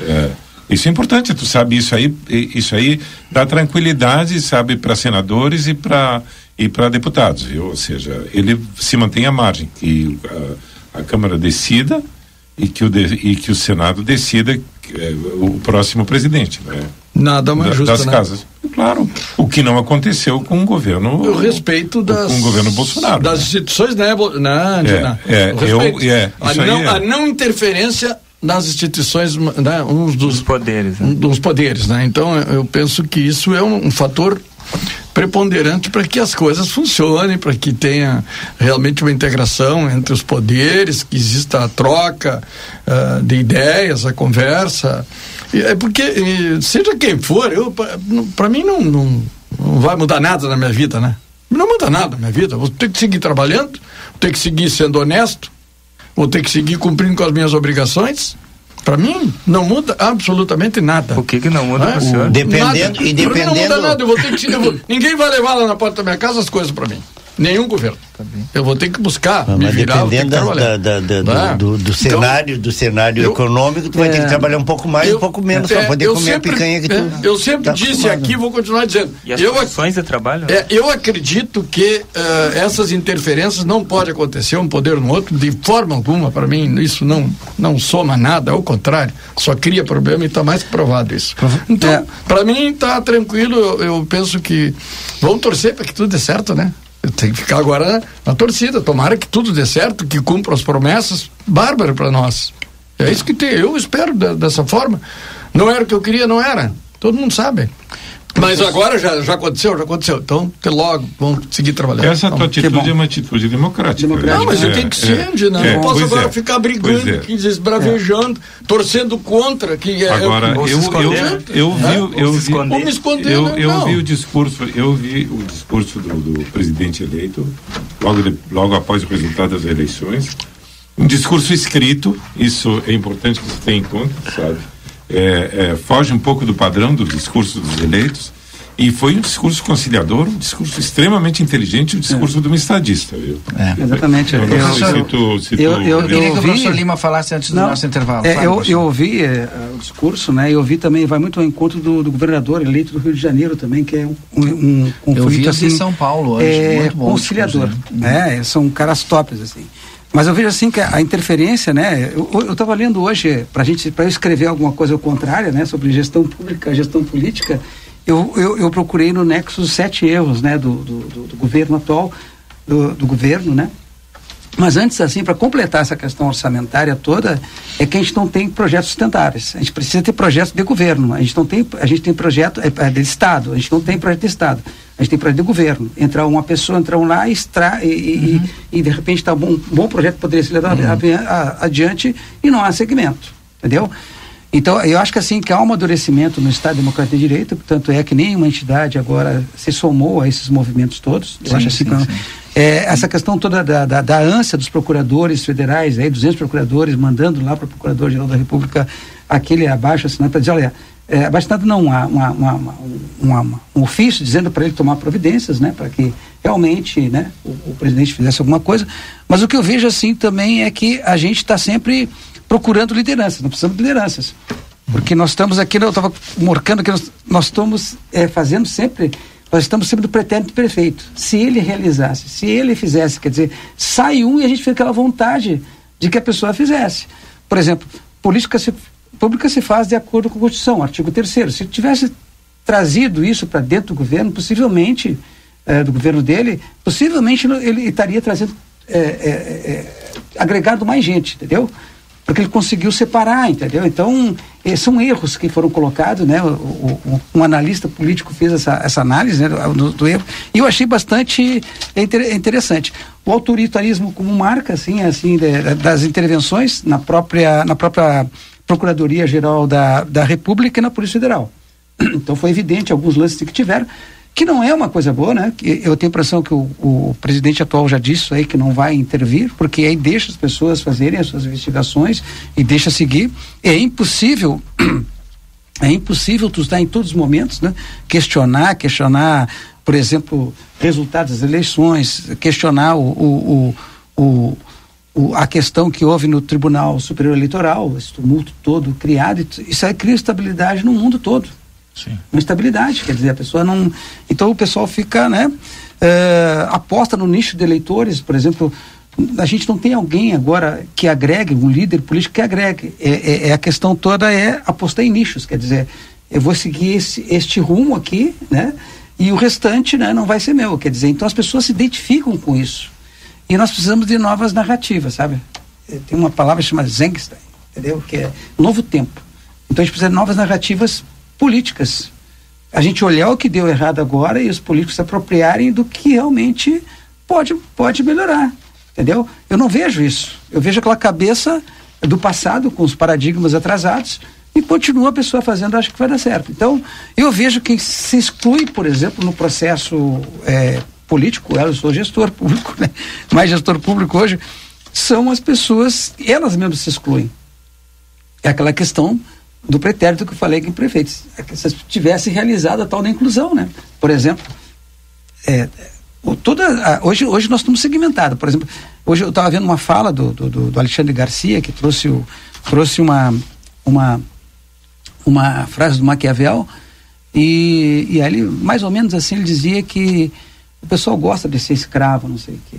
É, isso é importante, tu sabe, isso aí, isso aí dá tranquilidade, sabe, para senadores e para e para deputados, viu? Ou seja, ele se mantém à margem, que a, a Câmara decida e que o, de, e que o Senado decida é, o próximo presidente, né? Nada mais da, justo, das né? casas. Claro, o que não aconteceu com o governo. O respeito das. Com o governo Bolsonaro. Das né? instituições, né? Não, é, é, eu, é, a, não, é. a não interferência nas instituições, né, uns dos, dos poderes, né? dos poderes, né? Então eu penso que isso é um, um fator preponderante para que as coisas funcionem, para que tenha realmente uma integração entre os poderes, que exista a troca uh, de ideias, a conversa. E, é porque e, seja quem for, eu para mim não, não, não vai mudar nada na minha vida, né? Não muda nada na minha vida. Vou ter que seguir trabalhando, vou ter que seguir sendo honesto, vou ter que seguir cumprindo com as minhas obrigações. Para mim, não muda absolutamente nada. O que que não muda senhor? Dependendo, nada. e dependendo... não muda nada, eu vou ter que... Eu vou, ninguém vai levar lá na porta da minha casa as coisas para mim. Nenhum governo. Tá eu vou ter que buscar, ah, me virar, dependendo da, da, da, do, do, do, então, cenário, do cenário eu, econômico, tu vai ter que é. trabalhar um pouco mais, eu, um pouco menos é, para poder comer sempre, a picanha que tu. É, eu sempre tá disse aqui, vou continuar dizendo. E as eu, condições de trabalho? É, eu acredito que uh, essas interferências não pode acontecer um poder no outro de forma alguma. Para mim, isso não não soma nada, ao contrário, só cria problema e está mais que provado isso. Então, é. para mim está tranquilo. Eu, eu penso que vamos torcer para que tudo dê certo, né? Tem que ficar agora na torcida. Tomara que tudo dê certo, que cumpra as promessas. Bárbaro para nós. É isso que tem. Eu espero da, dessa forma. Não era o que eu queria, não era. Todo mundo sabe. Mas agora já, já aconteceu, já aconteceu. Então, até logo, vamos seguir trabalhando. Essa tua atitude é uma atitude democrática. democrática. Não, mas é, eu tenho que ser, é, não. É, não posso agora é. ficar brigando, é. esbravejando, torcendo contra. Que é, agora, eu, eu, eu, eu vi, eu, eu vi, me esconder, eu, eu vi o discurso, eu vi o discurso do, do presidente eleito logo, de, logo após o resultado das eleições. Um discurso escrito, isso é importante que você tenha em conta, sabe? É, é, foge um pouco do padrão do discurso dos eleitos e foi um discurso conciliador, um discurso extremamente inteligente, um discurso é. de um estadista, viu? É. Exatamente. Eu, eu, se tu, se eu, eu, eu, queria que o professor Lima falasse antes do Não, nosso intervalo. É, eu, eu ouvi é, o discurso, né? E ouvi também, vai muito ao encontro do, do, governador eleito do Rio de Janeiro também, que é um, um, um eu vi assim, São Paulo hoje, é, muito bom conciliador. Discurso, né? São caras tops, assim. Mas eu vejo assim que a interferência, né? Eu estava lendo hoje para gente, para eu escrever alguma coisa ao contrário, né? Sobre gestão pública, gestão política. Eu, eu, eu procurei no Nexo sete erros, né? Do, do, do, do governo atual, do, do governo, né? Mas antes, assim, para completar essa questão orçamentária toda, é que a gente não tem projetos sustentáveis. A gente precisa ter projetos de governo. A gente não tem, a gente tem projeto é, é de Estado. A gente não tem projeto de Estado. A gente tem projeto de governo. Entrar uma pessoa, entrar um lá extra, e, uhum. e, e, de repente está um bom projeto poderia ser levado uhum. adiante e não há segmento. Entendeu? Então, eu acho que assim, que há um amadurecimento no Estado Democrático de Direito, portanto, é que nenhuma entidade agora se somou a esses movimentos todos. Eu sim, acho assim sim, que, sim. É, essa questão toda da, da, da, ânsia dos procuradores federais, aí, 200 procuradores mandando lá para o Procurador-Geral da República aquele abaixo assinado para dizer, olha, é, bastante não uma, uma, uma, uma, um ofício dizendo para ele tomar providências, né, para que realmente, né, o, o, presidente fizesse alguma coisa. Mas o que eu vejo assim também é que a gente está sempre procurando lideranças, não precisamos de lideranças, porque nós estamos aqui, eu estava morcando que nós, nós estamos é, fazendo sempre, nós estamos sempre do pretérito perfeito. Se ele realizasse, se ele fizesse, quer dizer, sai um e a gente fica aquela vontade de que a pessoa fizesse. Por exemplo, política se pública se faz de acordo com a Constituição, artigo 3 Se tivesse trazido isso para dentro do governo, possivelmente, eh, do governo dele, possivelmente ele estaria trazendo, eh, eh, agregado mais gente, entendeu? Porque ele conseguiu separar, entendeu? Então, eh, são erros que foram colocados, né? O, o, um analista político fez essa, essa análise né, do, do, erro, e eu achei bastante interessante. O autoritarismo como marca, assim, assim de, das intervenções na própria, na própria Procuradoria-Geral da, da República e na Polícia Federal. Então, foi evidente alguns lances que tiveram, que não é uma coisa boa, né? Eu tenho a impressão que o, o, presidente atual já disse aí que não vai intervir, porque aí deixa as pessoas fazerem as suas investigações e deixa seguir. É impossível, é impossível tu estar em todos os momentos, né? Questionar, questionar, por exemplo, resultados das eleições, questionar o, o, o, o a questão que houve no Tribunal Superior Eleitoral, esse tumulto todo criado, isso aí cria estabilidade no mundo todo. Sim. Uma estabilidade, quer dizer, a pessoa não. Então o pessoal fica, né? É, aposta no nicho de eleitores, por exemplo, a gente não tem alguém agora que agregue, um líder político que agregue. É, é, é, a questão toda é apostar em nichos, quer dizer, eu vou seguir esse, este rumo aqui, né? E o restante, né, não vai ser meu, quer dizer, então as pessoas se identificam com isso. E nós precisamos de novas narrativas, sabe? É, tem uma palavra chamada Zengstein, entendeu? Que é novo tempo. Então a gente precisa de novas narrativas políticas. A gente olhar o que deu errado agora e os políticos se apropriarem do que realmente pode, pode melhorar. Entendeu? Eu não vejo isso. Eu vejo aquela cabeça do passado, com os paradigmas atrasados, e continua a pessoa fazendo, acho que vai dar certo. Então, eu vejo que se exclui, por exemplo, no processo é, político, eu sou gestor público, né? gestor público hoje, são as pessoas, elas mesmas se excluem. É aquela questão do pretérito que eu falei que em prefeitos. É que se tivesse realizado a tal da inclusão, né? Por exemplo, é, toda, a, hoje, hoje nós estamos segmentados. Por exemplo, hoje eu estava vendo uma fala do, do, do, Alexandre Garcia, que trouxe, o, trouxe uma, uma, uma frase do Maquiavel, e, e ali, mais ou menos assim, ele dizia que o pessoal gosta de ser escravo, não sei o quê.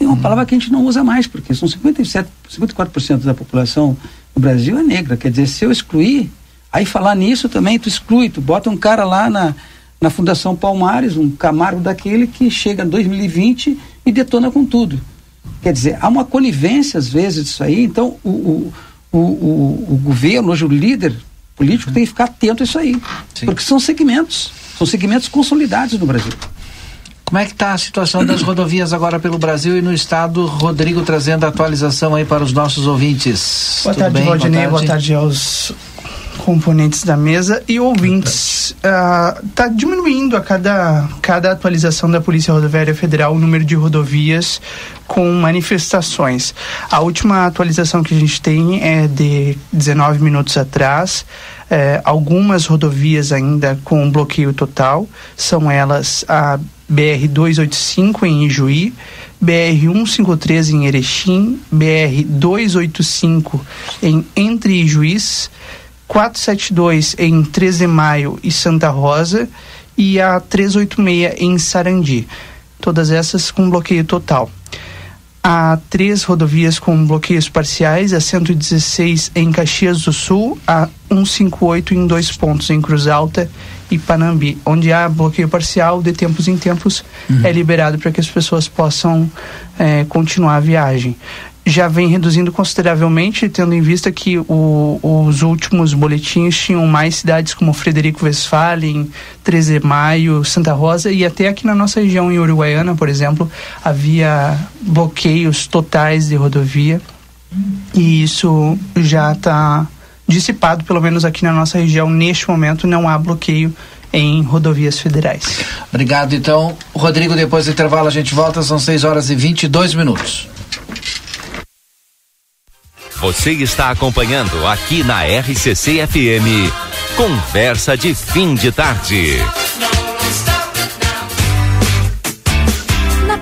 É uma uhum. palavra que a gente não usa mais, porque são 57, 54% da população no Brasil é negra. Quer dizer, se eu excluir, aí falar nisso também, tu exclui, tu bota um cara lá na, na Fundação Palmares, um Camargo daquele que chega em 2020 e detona com tudo. Quer dizer, há uma conivência às vezes disso aí, então o, o, o, o, o governo, hoje o líder político tem que ficar atento a isso aí. Sim. Porque são segmentos, são segmentos consolidados no Brasil. Como é que está a situação das rodovias agora pelo Brasil e no estado? Rodrigo trazendo a atualização aí para os nossos ouvintes. Boa Tudo tarde, bem? Valdinei. Boa, Boa tarde aos componentes da mesa e ouvintes. Está uh, diminuindo a cada, cada atualização da Polícia Rodoviária Federal o número de rodovias com manifestações. A última atualização que a gente tem é de 19 minutos atrás. É, algumas rodovias ainda com bloqueio total, são elas a BR-285 em Ijuí, BR-153 em Erechim, BR-285 em Entre Ijuís, 472 em 13 de Maio e Santa Rosa e a 386 em Sarandi. Todas essas com bloqueio total. Há três rodovias com bloqueios parciais, a 116 em Caxias do Sul, a 158 em dois pontos em Cruz Alta e Panambi, onde há bloqueio parcial, de tempos em tempos uhum. é liberado para que as pessoas possam é, continuar a viagem. Já vem reduzindo consideravelmente, tendo em vista que o, os últimos boletins tinham mais cidades como Frederico Westphalen, 13 de Maio, Santa Rosa e até aqui na nossa região em Uruguaiana, por exemplo, havia bloqueios totais de rodovia e isso já está dissipado, pelo menos aqui na nossa região, neste momento não há bloqueio em rodovias federais. Obrigado, então. Rodrigo, depois do intervalo a gente volta, são 6 horas e 22 minutos. Você está acompanhando aqui na RCC FM. Conversa de fim de tarde.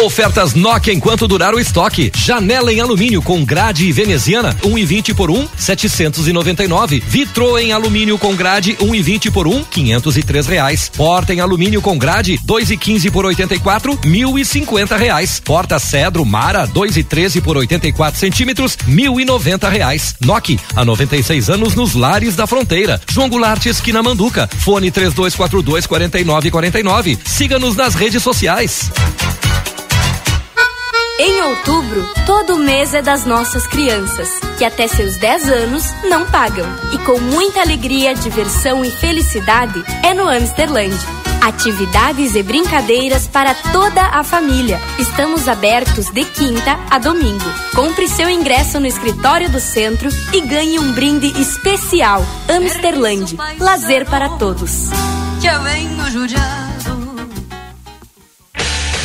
Ofertas Nokia enquanto durar o estoque. Janela em alumínio com grade e veneziana, 1,20 um por 1, um, 799. Vitro em alumínio com grade, 1,20 um por 1, um, 503 reais. Porta em alumínio com grade, 2,15 por 84, 1.050 reais. Porta Cedro Mara, 2,13 por 84 centímetros, 1.090 reais. Nokia, há 96 anos nos lares da fronteira. João Goulart, esquina Manduca. Fone 3242 4949. Siga-nos nas redes sociais. Em outubro, todo mês é das nossas crianças, que até seus 10 anos não pagam. E com muita alegria, diversão e felicidade é no Amsterland. Atividades e brincadeiras para toda a família. Estamos abertos de quinta a domingo. Compre seu ingresso no escritório do centro e ganhe um brinde especial. Amsterland. Lazer para todos. Já venho judiar.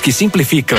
que simplificam.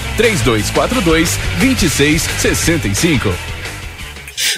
3242 2665.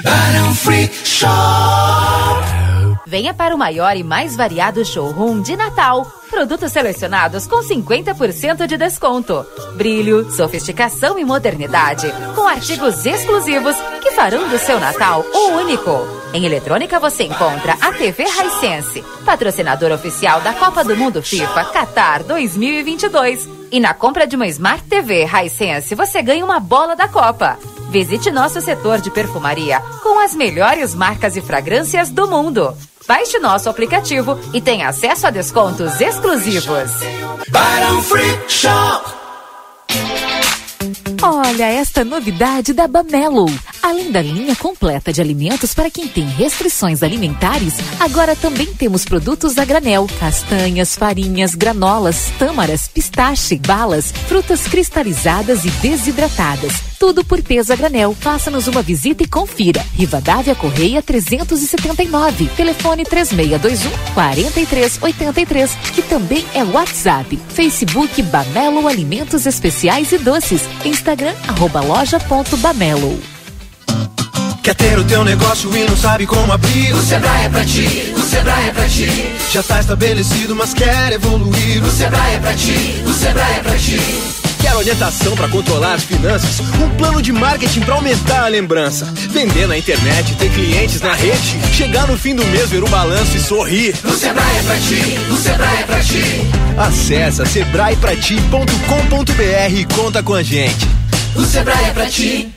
Barão Free Shop. Venha para o maior e mais variado showroom de Natal. Produtos selecionados com 50% de desconto. Brilho, sofisticação e modernidade. Com artigos exclusivos que farão do seu Natal o único. Em eletrônica você encontra a TV Hisense, patrocinador oficial da Copa do Mundo FIFA Qatar 2022. E na compra de uma Smart TV Hisense você ganha uma bola da Copa. Visite nosso setor de perfumaria com as melhores marcas e fragrâncias do mundo. Baixe nosso aplicativo e tenha acesso a descontos exclusivos. Barão Free Shop. Olha esta novidade da Bamelo. Além da linha completa de alimentos para quem tem restrições alimentares, agora também temos produtos a granel, castanhas, farinhas, granolas, tâmaras, pistache, balas, frutas cristalizadas e desidratadas. Tudo por peso a granel. Faça-nos uma visita e confira. Rivadavia Correia 379. Telefone 3621 4383, que também é WhatsApp. Facebook Bamelo Alimentos Especiais e Doces. Instagram arroba loja.bamelo. Quer ter o teu negócio e não sabe como abrir? O Sebrae é pra ti, o Sebrae é pra ti. Já tá estabelecido, mas quer evoluir? O Sebrae é pra ti, o Sebrae é pra ti. Quer orientação para controlar as finanças? Um plano de marketing para aumentar a lembrança? Vender na internet, ter clientes na rede? Chegar no fim do mês, ver o balanço e sorrir? O Sebrae é pra ti, o Sebrae é pra ti. Acesse sebraeprati.com.br e conta com a gente. O Sebrae é pra ti.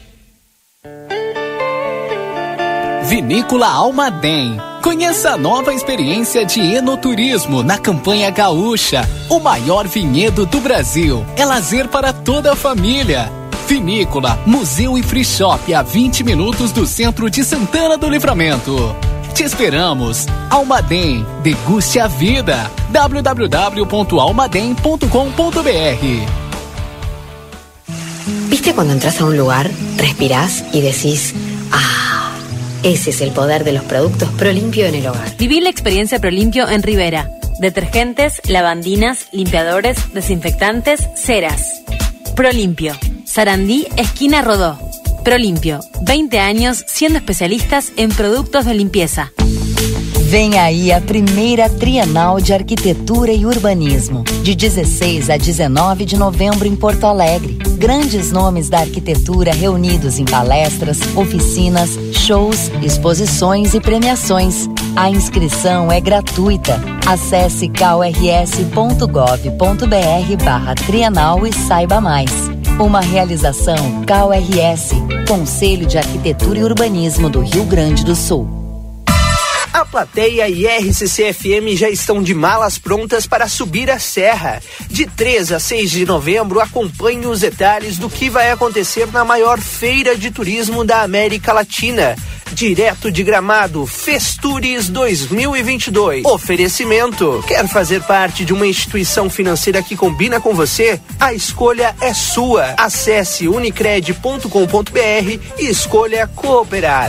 Vinícola Almaden. Conheça a nova experiência de enoturismo na campanha Gaúcha. O maior vinhedo do Brasil. É lazer para toda a família. Vinícola, museu e free shop a 20 minutos do centro de Santana do Livramento. Te esperamos. Almaden, deguste a vida. www.almaden.com.br ¿Viste cuando entras a un lugar, respirás y decís, ah, ese es el poder de los productos ProLimpio en el hogar. Viví la experiencia ProLimpio en Rivera. Detergentes, lavandinas, limpiadores, desinfectantes, ceras. ProLimpio Sarandí, esquina Rodó. Prolimpio, 20 años siendo especialistas en productos de limpieza. Vem aí a primeira Trienal de Arquitetura e Urbanismo, de 16 a 19 de novembro em Porto Alegre. Grandes nomes da arquitetura reunidos em palestras, oficinas, shows, exposições e premiações. A inscrição é gratuita. Acesse krs.gov.br barra Trienal e saiba mais. Uma realização KRS, Conselho de Arquitetura e Urbanismo do Rio Grande do Sul. A plateia e RCC-FM já estão de malas prontas para subir a serra. De 3 a 6 de novembro, acompanhe os detalhes do que vai acontecer na maior feira de turismo da América Latina. Direto de Gramado, Festures 2022. Oferecimento. Quer fazer parte de uma instituição financeira que combina com você? A escolha é sua. Acesse unicred.com.br e escolha cooperar.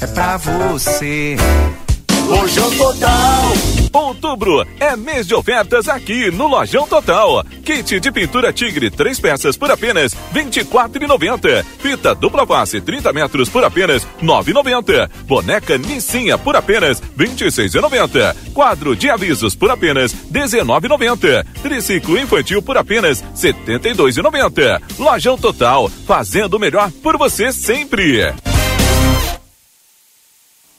é pra você. Lojão Total. Outubro é mês de ofertas aqui no Lojão Total. Kit de pintura Tigre, três peças por apenas R$ 24,90. Fita dupla face, 30 metros por apenas R$ 9,90. Boneca Nissinha por apenas R$ 26,90. Quadro de avisos por apenas R$ 19,90. Triciclo infantil por apenas R$ 72,90. Lojão Total, fazendo o melhor por você sempre.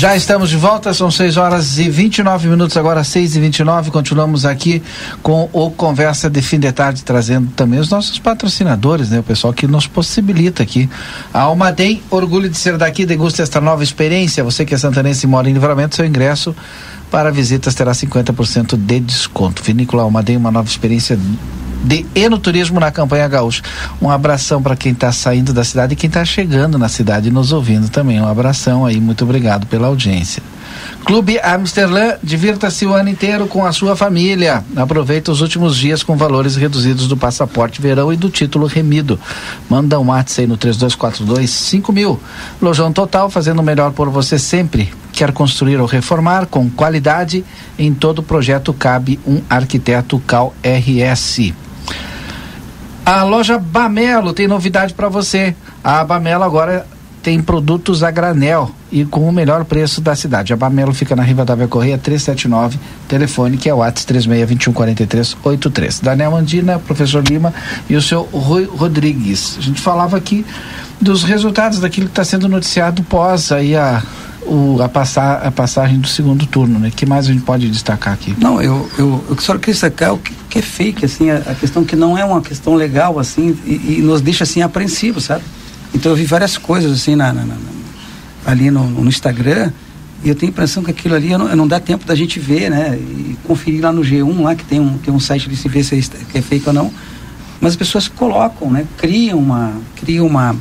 Já estamos de volta, são 6 horas e 29 minutos, agora 6 e 29 Continuamos aqui com o Conversa de Fim de Tarde, trazendo também os nossos patrocinadores, né? O pessoal que nos possibilita aqui. A Almaden, orgulho de ser daqui, degusta esta nova experiência. Você que é santanense e mora em livramento, seu ingresso para visitas terá 50% de desconto. Vinícola Almaden, uma nova experiência de enoturismo na campanha gaúcha. Um abração para quem está saindo da cidade e quem está chegando na cidade e nos ouvindo também. Um abração aí, muito obrigado pela audiência. Clube Amsterdã, divirta-se o ano inteiro com a sua família. Aproveita os últimos dias com valores reduzidos do passaporte verão e do título remido. Manda um WhatsApp aí no 3242 5000. Lojão Total, fazendo o melhor por você sempre. Quer construir ou reformar com qualidade? Em todo projeto cabe um arquiteto Cal RS. A loja Bamelo tem novidade para você. A Bamelo agora tem produtos a granel e com o melhor preço da cidade. A Bamelo fica na Rivadavia Correia 379, telefone que é o WhatsApp 36214383. Daniel Andina, professor Lima e o seu Rui Rodrigues. A gente falava aqui dos resultados daquilo que está sendo noticiado pós aí a o, a, passar, a passagem do segundo turno, né? que mais a gente pode destacar aqui? Não, eu, eu, eu só queria destacar o que, que é fake, assim, a, a, questão que não é uma questão legal, assim, e, e, nos deixa, assim, apreensivos, sabe? Então eu vi várias coisas, assim, na, na, na ali no, no, Instagram, e eu tenho a impressão que aquilo ali não, não, dá tempo da gente ver, né? E conferir lá no G1, lá, que tem um, tem um site de se ver se é, é fake ou não, mas as pessoas colocam, né? Criam uma, criam uma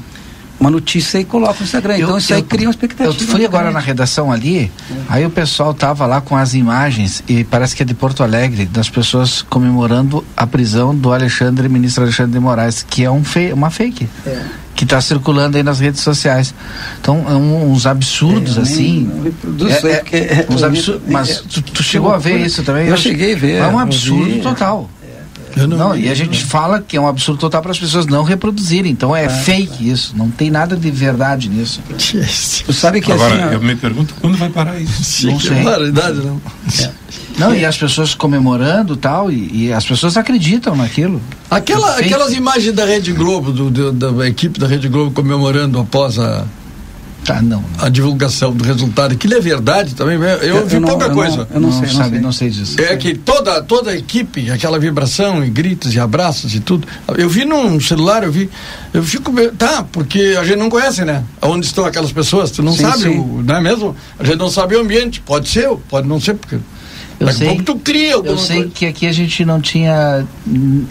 uma notícia e coloca no Instagram. Eu, então isso eu, aí cria uma expectativa. Eu fui agora na redação ali, aí o pessoal tava lá com as imagens e parece que é de Porto Alegre, das pessoas comemorando a prisão do Alexandre, ministro Alexandre de Moraes, que é um fe uma fake. É. Que está circulando aí nas redes sociais. Então, é um, uns absurdos é, assim. É, é, é, uns absurdos, mas tu, tu chegou a ver isso também? Eu, eu cheguei a ver. É um absurdo total. Não, não, e a gente fala que é um absurdo total para as pessoas não reproduzirem. Então é, é fake isso. Não tem nada de verdade nisso. Tu sabe que Agora, assim, eu me pergunto quando vai parar isso. Não sei. não. É. Não, e as pessoas comemorando tal, e, e as pessoas acreditam naquilo. Aquela, aquelas imagens da Rede Globo, do, do, da equipe da Rede Globo comemorando após a, Tá, não. A divulgação do resultado, aquilo é verdade também. Eu, eu vi pouca eu coisa. Não, eu não, não, sei, sabe, não sei disso. É que toda, toda a equipe, aquela vibração e gritos e abraços e tudo. Eu vi num celular, eu vi. Eu fico. Tá, porque a gente não conhece, né? Onde estão aquelas pessoas, tu não sim, sabe, sim. O, não é mesmo? A gente não sabe o ambiente. Pode ser, pode não ser, porque. Eu Daqui sei, tu cria Eu sei coisa. que aqui a gente não tinha.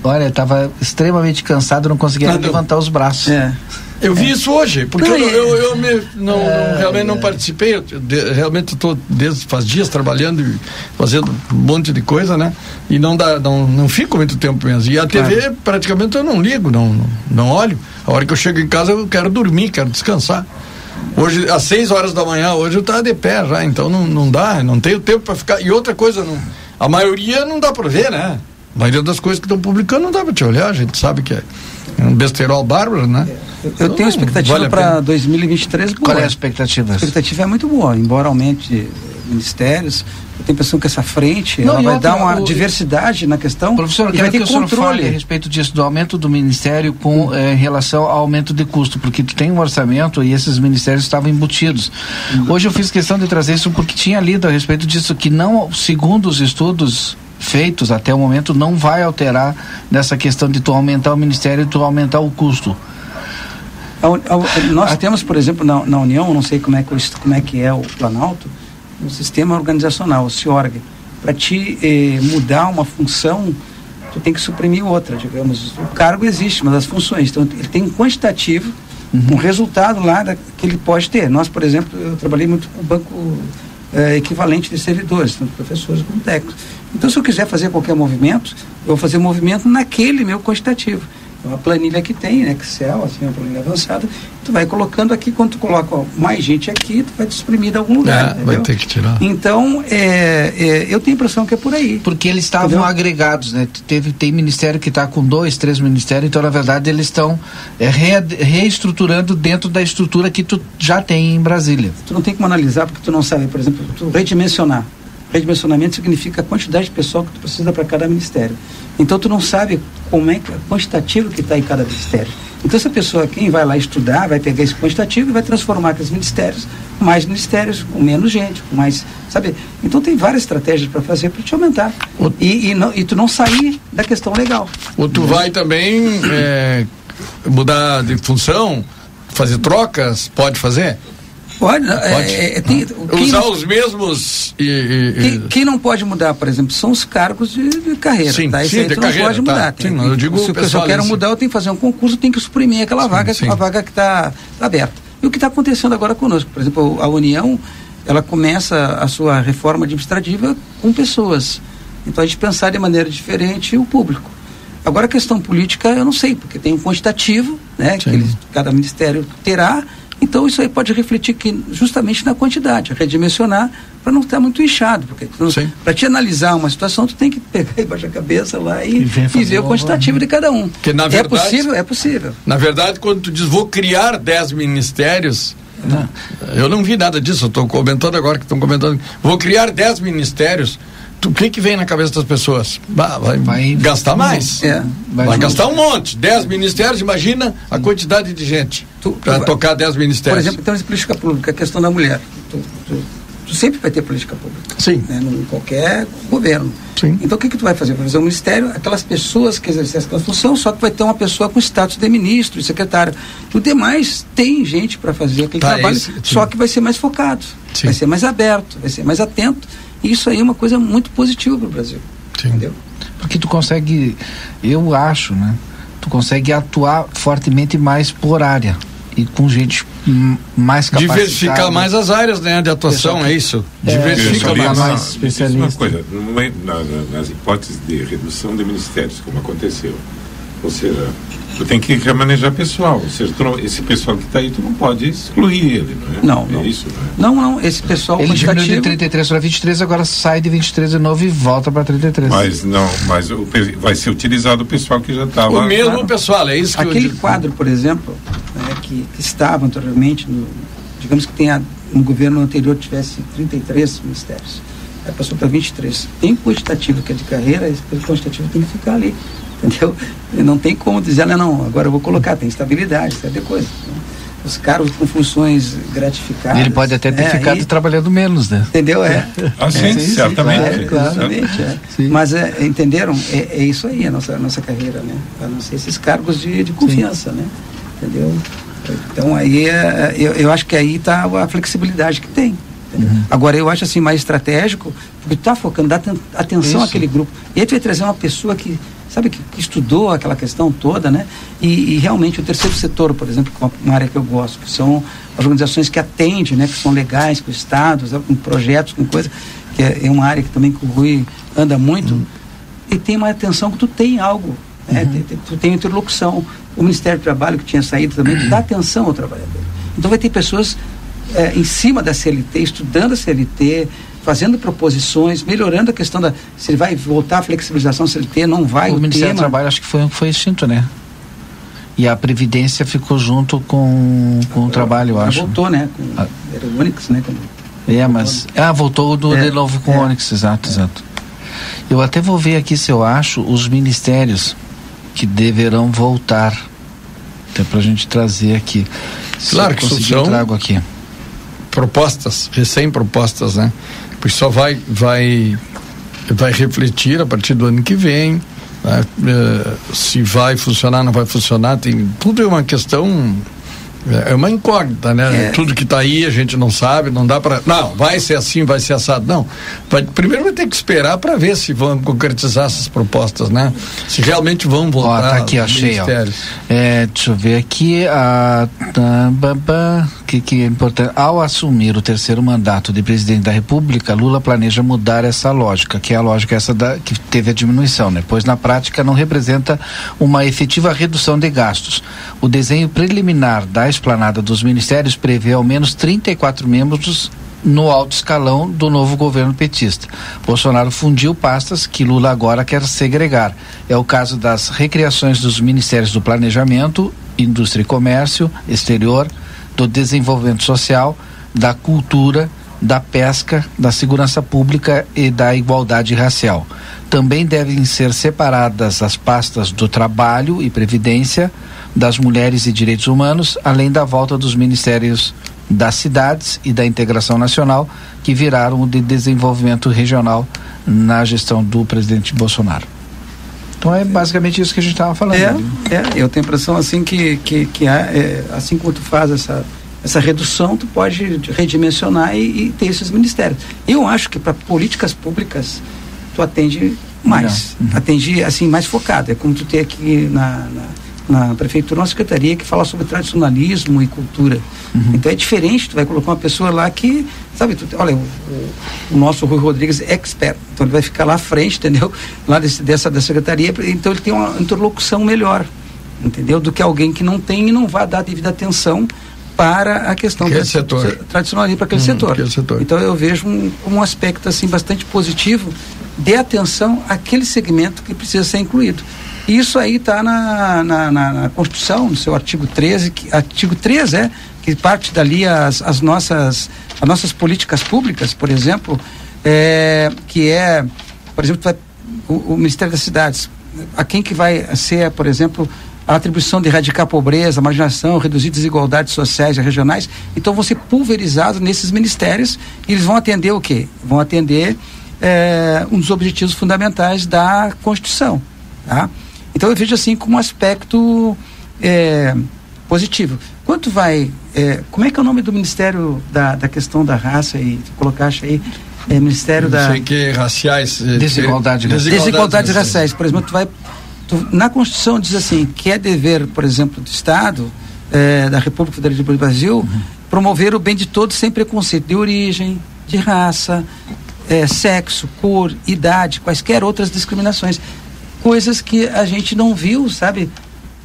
Olha, estava extremamente cansado, não conseguia levantar os braços. É. Eu vi isso hoje, porque eu, eu, eu me, não, é, não, realmente não participei. Eu, de, realmente estou desde faz dias trabalhando e fazendo um monte de coisa, né? E não dá, não, não fico muito tempo mesmo. E a claro. TV praticamente eu não ligo, não, não, não olho. A hora que eu chego em casa eu quero dormir, quero descansar. Hoje, às 6 horas da manhã, hoje eu estava de pé já, então não, não dá, não tenho tempo para ficar. E outra coisa, não, a maioria não dá para ver, né? A maioria das coisas que estão publicando não dá para te olhar, a gente sabe que é um besterol bárbaro, né? Eu, eu tenho expectativa vale para 2023 boa. Qual é a expectativa? A expectativa é muito boa, embora aumente ministérios. Eu tenho a impressão que essa frente não, ela vai outra, dar uma o, diversidade na questão. Professor, eu quero que o senhor fale a respeito disso, do aumento do ministério com eh, em relação ao aumento de custo, porque tu tem um orçamento e esses ministérios estavam embutidos. Uhum. Hoje eu fiz questão de trazer isso porque tinha lido a respeito disso, que não, segundo os estudos feitos até o momento não vai alterar nessa questão de tu aumentar o ministério e tu aumentar o custo. Nós temos, por exemplo, na, na União, não sei como é, que, como é que é o Planalto, um sistema organizacional, o CIORG. Para te eh, mudar uma função, tu tem que suprimir outra, digamos. O cargo existe, mas as funções. Então, ele tem um quantitativo, uhum. um resultado lá da, que ele pode ter. Nós, por exemplo, eu trabalhei muito com o banco eh, equivalente de servidores, tanto professores como técnicos. Então, se eu quiser fazer qualquer movimento, eu vou fazer movimento naquele meu quantitativo. Então, a planilha que tem, né, Excel, assim, uma planilha avançada, tu vai colocando aqui, quando tu coloca ó, mais gente aqui, tu vai exprimir de algum lugar. É, vai ter que tirar. Então, é, é, eu tenho a impressão que é por aí. Porque eles estavam agregados, né? Teve, tem ministério que está com dois, três ministérios, então, na verdade, eles estão é, re, reestruturando dentro da estrutura que tu já tem em Brasília. Tu não tem como analisar, porque tu não sabe, por exemplo, tu redimensionar. Redimensionamento significa a quantidade de pessoal que tu precisa para cada ministério. Então tu não sabe como é que quantitativo que está em cada ministério. Então essa pessoa quem vai lá estudar vai pegar esse quantitativo e vai transformar aqueles ministérios mais ministérios com menos gente, com mais, sabe? Então tem várias estratégias para fazer para te aumentar e, e, não, e tu não sair da questão legal. Ou tu vai também é, mudar de função, fazer trocas, pode fazer? Pode. pode. É, é tem, Usar não, os mesmos. E, e, quem, quem, não pode mudar, por exemplo, são os cargos de, de carreira. Sim, tá? sim, de não carreira, pode tá. mudar. Tem, sim, eu digo se, se eu quero mudar, eu tenho que fazer um concurso, eu tenho que suprimir aquela sim, vaga, sim. a vaga que está aberta. E o que está acontecendo agora conosco? Por exemplo, a União, ela começa a sua reforma administrativa com pessoas. Então a gente pensar de maneira diferente o público. Agora a questão política eu não sei, porque tem um quantitativo, né, que eles, cada ministério terá, então isso aí pode refletir que justamente na quantidade, redimensionar para não estar muito inchado, porque para te analisar uma situação tu tem que pegar e baixar a cabeça lá e, e, e ver o quantitativo de cada um. Que, na verdade, é possível? É possível. Na verdade, quando tu diz vou criar 10 ministérios, não. eu não vi nada disso, eu estou comentando agora que estão comentando, vou criar 10 ministérios o que que vem na cabeça das pessoas? Bah, vai, vai, gastar mais. É, vai, vai gastar um monte. Dez ministérios, imagina a quantidade de gente para tocar dez ministérios. Por exemplo, então, política pública, a questão da mulher. Tu, tu, tu sempre vai ter política pública. Sim. Né, em qualquer governo. Sim. Então o que, que tu vai fazer? Vai fazer um ministério, aquelas pessoas que exercem essa função, só que vai ter uma pessoa com status de ministro, de secretário. O demais tem gente para fazer aquele tá, trabalho, esse, só que vai ser mais focado, sim. vai ser mais aberto, vai ser mais atento isso aí é uma coisa muito positiva para o Brasil. Sim. Entendeu? Porque tu consegue, eu acho, né? Tu consegue atuar fortemente mais por área. e com gente mais capacitada. Diversificar mais as áreas né, de atuação, é isso? É, Diversificar mais. mais especialista. Uma coisa, nas hipóteses de redução de ministérios, como aconteceu, ou seja, Tu tem que remanejar pessoal. Seja, esse pessoal que está aí, tu não pode excluir ele, não é? Não, não. É isso, não, é? não, não, esse pessoal ele diminuiu de 33 para 23, agora sai de 23 de novo e volta para 33. Mas não, mas o, vai ser utilizado o pessoal que já estava. O mesmo claro. pessoal, é isso que Aquele eu... quadro, por exemplo, né, que, que, estava anteriormente, no, digamos que tenha, no governo anterior tivesse 33 ministérios. Aí passou para 23. Tem quantitativo que é de carreira, esse quantitativo tem que ficar ali entendeu? E não tem como dizer, não, não, agora eu vou colocar, tem estabilidade, sabe coisa. Né? Os caras com funções gratificadas. Ele pode até ter é, ficado aí, trabalhando menos, né? Entendeu? É. Ah, sim, é, certamente. É, claramente, é. Mas é, entenderam? É, é, isso aí a nossa, a nossa carreira, né? A não ser esses cargos de, de confiança, sim. né? Entendeu? Então aí é, eu, eu acho que aí está a flexibilidade que tem. Uhum. Agora eu acho assim mais estratégico, porque tu está focando, dá atenção Isso. àquele grupo. E aí tu vai trazer uma pessoa que sabe, que, que estudou aquela questão toda, né? E, e, realmente o terceiro setor, por exemplo, que é uma área que eu gosto, que são as organizações que atendem, né? Que são legais com estados, com projetos, com coisa, que é, é, uma área que também que o Rui anda muito, uhum. e tem uma atenção que tu tem algo, né? Uhum. Tu, tu tem interlocução. O Ministério do Trabalho, que tinha saído também, uhum. dá atenção ao trabalhador. Então vai ter pessoas é, em cima da CLT, estudando a CLT, fazendo proposições, melhorando a questão da se ele vai voltar a flexibilização CLT, não vai. O, o Ministério tema. do Trabalho acho que foi foi extinto, né? E a Previdência ficou junto com, com o trabalho, eu acho. Voltou, né? Com, ah. Era o Onix, né? Quando, é, mas. Ah, voltou do, é, de novo com é, o Onix, exato, é. exato. Eu até vou ver aqui se eu acho os ministérios que deverão voltar. Até para a gente trazer aqui. Claro que isso são trago aqui. propostas, recém-propostas, né? Pois só vai, vai, vai refletir a partir do ano que vem. Né? Eh, se vai funcionar, não vai funcionar, tem tudo é uma questão é uma incógnita, né? É. Tudo que está aí a gente não sabe, não dá para. Não, vai ser assim, vai ser assado. Não. Vai, primeiro vai ter que esperar para ver se vão concretizar essas propostas, né? Se realmente vão voltar. Ó, tá aqui, achei. Ó. É, deixa eu ver aqui. A, que, que é importante. Ao assumir o terceiro mandato de presidente da República, Lula planeja mudar essa lógica, que é a lógica essa da, que teve a diminuição, né? Pois na prática não representa uma efetiva redução de gastos. O desenho preliminar da esplanada dos ministérios prevê ao menos 34 membros no alto escalão do novo governo petista. Bolsonaro fundiu pastas que Lula agora quer segregar. É o caso das recriações dos ministérios do Planejamento, Indústria e Comércio, Exterior, do Desenvolvimento Social, da Cultura, da Pesca, da Segurança Pública e da Igualdade Racial. Também devem ser separadas as pastas do Trabalho e Previdência, das Mulheres e Direitos Humanos, além da volta dos ministérios das cidades e da integração nacional, que viraram o de desenvolvimento regional na gestão do presidente Bolsonaro. Então é basicamente isso que a gente estava falando. É, é, eu tenho a impressão assim que, que, que é, assim como tu faz essa, essa redução, tu pode redimensionar e, e ter esses ministérios. Eu acho que para políticas públicas tu atende mais, uhum. atende assim mais focado. É como tu ter aqui na, na na prefeitura uma secretaria que fala sobre tradicionalismo e cultura. Uhum. Então é diferente, tu vai colocar uma pessoa lá que, sabe, tu, olha, o, o, nosso Rui Rodrigues é expert, então ele vai ficar lá à frente, entendeu? Lá desse, dessa da secretaria, então ele tem uma interlocução melhor, entendeu? Do que alguém que não tem e não vai dar devida atenção para a questão aquele setor. tradicionalismo para aquele, hum, setor. aquele setor. Então eu vejo um, um aspecto assim bastante positivo de atenção àquele segmento que precisa ser incluído. Isso aí está na, na, na, na, Constituição, no seu artigo 13, que, artigo 13 é, que parte dali as, as, nossas, as nossas políticas públicas, por exemplo, é, que é, por exemplo, o, o, Ministério das Cidades, a quem que vai ser, por exemplo, a atribuição de erradicar a pobreza, a marginação, reduzir desigualdades sociais e regionais, então vão ser pulverizados nesses ministérios e eles vão atender o quê? Vão atender é, um dos objetivos fundamentais da Constituição, tá? Então eu vejo assim como um aspecto é, positivo. Quanto vai. É, como é que é o nome do Ministério da, da questão da raça aí? Colocaste aí. É, Ministério da. Não sei que raciais. Desigualdade, desigualdades, desigualdades raciais. Por exemplo, tu vai. Na Constituição diz assim que é dever, por exemplo, do Estado é, da República Federativa do Brasil uhum. promover o bem de todos sem preconceito de origem, de raça, é, sexo, cor, idade, quaisquer outras discriminações. Coisas que a gente não viu, sabe?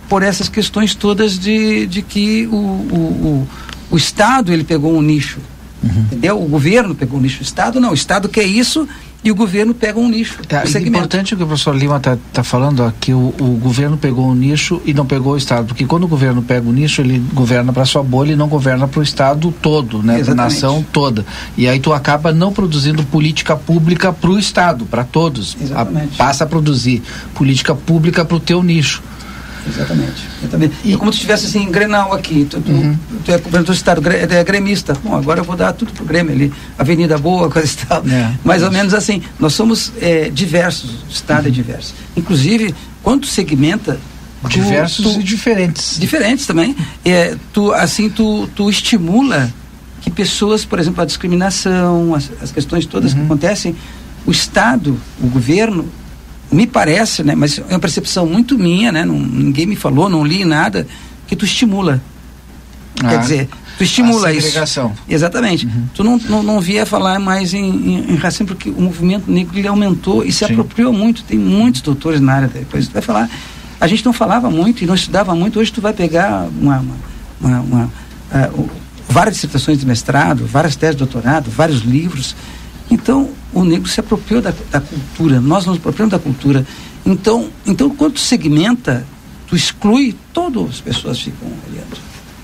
Por essas questões todas de, de que o, o, o, o Estado ele pegou um nicho. Uhum. Entendeu? O governo pegou um nicho. O Estado não. O Estado quer isso e o governo pega um nicho. É, um importante o que o professor Lima está tá falando aqui, o, o governo pegou um nicho e não pegou o Estado, porque quando o governo pega o um nicho, ele governa para sua bolha e não governa para o Estado todo, né, para a nação toda. E aí tu acaba não produzindo política pública para o Estado, para todos. Exatamente. A, passa a produzir política pública para o teu nicho. Exatamente. Exatamente. E, como tu estivesse assim, em Grenal aqui, tu, tu, uhum. tu é governador do estado, é gremista. Bom, agora eu vou dar tudo pro Grêmio ali, Avenida Boa, coisa e tal. É, Mais é. ou menos assim. Nós somos é, diversos, o estado é uhum. é diverso. Inclusive, quando segmenta. Diversos tu, e diferentes. Diferentes também. É, tu, assim, tu, tu estimula que pessoas, por exemplo, a discriminação, as, as questões todas uhum. que acontecem, o Estado, o governo, me parece, né, mas é uma percepção muito minha, né, não, ninguém me falou, não li nada, que tu estimula. Ah, Quer dizer, tu estimula a segregação. isso. Exatamente. Uhum. Tu não, não, não via falar mais em, em, em, racismo, porque o movimento negro ele aumentou e se Sim. apropriou muito. Tem muitos doutores na área, depois tu vai falar. A gente não falava muito e não estudava muito. Hoje tu vai pegar uma, uma, uma, uma uh, várias dissertações de mestrado, várias teses de doutorado, vários livros. Então, o negro se apropriou da, da cultura, nós nos apropriamos da cultura. Então, então, quando tu segmenta, tu exclui, todas as pessoas ficam olhando.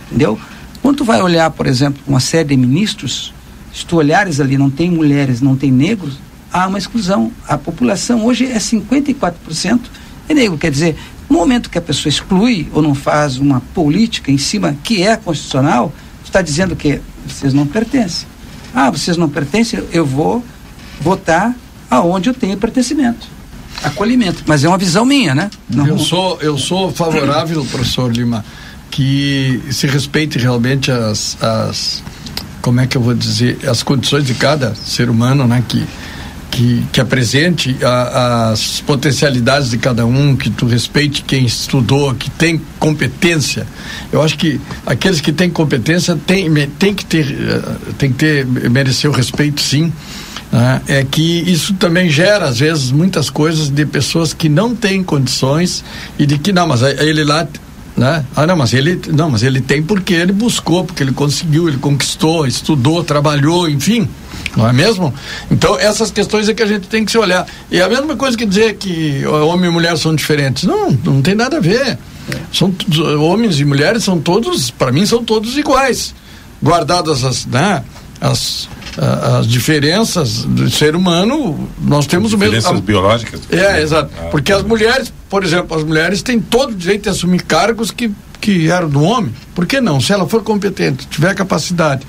Entendeu? Quando tu vai olhar, por exemplo, uma série de ministros, se tu olhares ali, não tem mulheres, não tem negros, há uma exclusão. A população hoje é 54% é negro. Quer dizer, no momento que a pessoa exclui ou não faz uma política em cima que é constitucional, está dizendo que vocês não pertencem. Ah, vocês não pertencem, eu vou votar aonde eu tenho pertencimento. Acolhimento. Mas é uma visão minha, né? Não... Eu, sou, eu sou favorável, professor Lima, que se respeite realmente as, as. Como é que eu vou dizer? As condições de cada ser humano, né? Que, que, que apresente a, as potencialidades de cada um, que tu respeite quem estudou, que tem competência. Eu acho que aqueles que têm competência têm tem que ter, eh, tem que ter, merecer o respeito, sim. Né? É que isso também gera, às vezes, muitas coisas de pessoas que não têm condições e de que, não, mas ele lá né? Ah, não, mas ele não, mas ele tem porque ele buscou, porque ele conseguiu, ele conquistou, estudou, trabalhou, enfim, não é mesmo? Então essas questões é que a gente tem que se olhar. E a mesma coisa que dizer que homem e mulher são diferentes. Não, não tem nada a ver. São homens e mulheres são todos, para mim são todos iguais, guardadas as, né, as as diferenças do ser humano, nós temos o mesmo. Diferenças biológicas? É, exato. Ah, Porque as mulheres, por exemplo, as mulheres têm todo o direito de assumir cargos que que era do homem, por que não? Se ela for competente, tiver capacidade,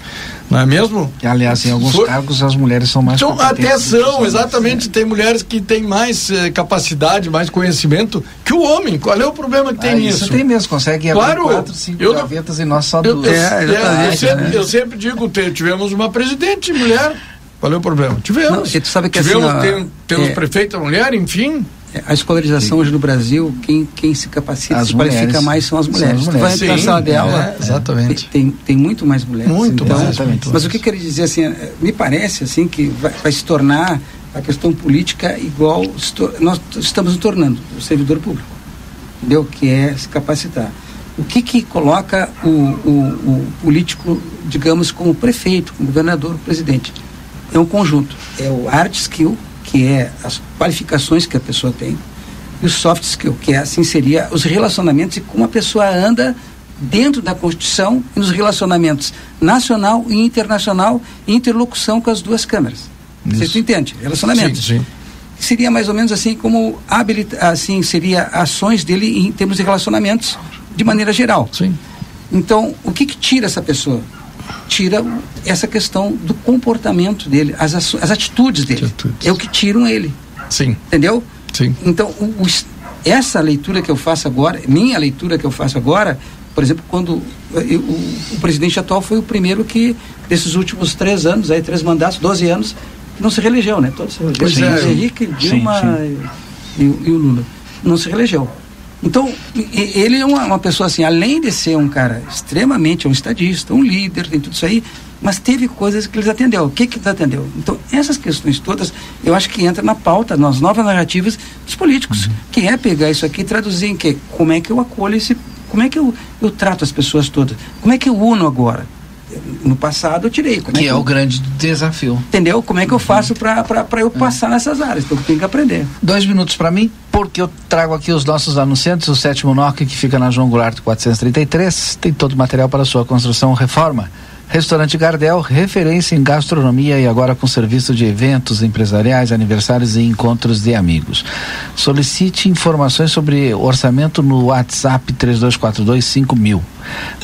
não é mesmo? E, aliás, em alguns for... cargos as mulheres são mais então, competentes. Atenção, exatamente, tem mulheres que têm mais eh, capacidade, mais conhecimento que o homem. Qual é o problema que tem ah, nisso? Isso tem mesmo, consegue claro, abrir quatro, cinco eu gavetas não... e nós só duas. Eu, é, é, eu, sempre, né? eu sempre digo, tivemos uma presidente mulher, qual é o problema? Tivemos. Não, tu sabe que tivemos, assim, tem, temos é, prefeita mulher, enfim. A escolarização Sim. hoje no Brasil, quem, quem se capacita, as se mulheres. qualifica mais são as mulheres. São as mulheres. Tu vai entrar na sala de aula, é, exatamente. Tem, tem muito mais mulheres. Muito então, mais. Exatamente. Mas o que eu queria dizer assim, é, me parece assim que vai, vai se tornar a questão política igual nós estamos nos tornando, o servidor público, entendeu? Que é se capacitar. O que que coloca o, o, o político, digamos, como prefeito, como governador, presidente? É um conjunto. É o hard skill, que é as qualificações que a pessoa tem, e o soft skill, que é assim seria os relacionamentos e como a pessoa anda dentro da Constituição e nos relacionamentos nacional e internacional e interlocução com as duas câmaras. Isso. Você entende? Relacionamentos. Sim, sim. Seria mais ou menos assim como habilita, assim seria ações dele em termos de relacionamentos de maneira geral. Sim. Então, o que, que tira essa pessoa? Tira essa questão do comportamento dele, as, as atitudes dele. Atitudes. É o que tiram ele. Sim. Entendeu? Sim. Então, o, o, essa leitura que eu faço agora, minha leitura que eu faço agora, por exemplo, quando eu, o, o, presidente atual foi o primeiro que, desses últimos três anos, aí, três mandatos, 12 anos, não se reelegeu, né? Todos se reelegeu. Pois é. Henrique, Dilma sim, sim. E, e, o Lula. Não se reelegeu. Então, ele é uma, uma, pessoa assim, além de ser um cara extremamente um estadista, um líder, tem tudo isso aí, mas teve coisas que eles atendeu. O que que atendeu? Então, essas questões todas, eu acho que entra na pauta, nas novas narrativas dos políticos, uhum. que é pegar isso aqui e traduzir em que? Como é que eu acolho esse, como é que eu, eu trato as pessoas todas? Como é que eu uno agora? No passado eu tirei. Como que é, que é o grande desafio. Entendeu? Como é que eu faço para eu é. passar nessas áreas? Então eu tenho que aprender. Dois minutos para mim, porque eu trago aqui os nossos anunciantes, o sétimo NOC que fica na João Goulart 433, tem todo o material para sua construção reforma. Restaurante Gardel, referência em gastronomia e agora com serviço de eventos empresariais, aniversários e encontros de amigos. Solicite informações sobre orçamento no WhatsApp 32425000.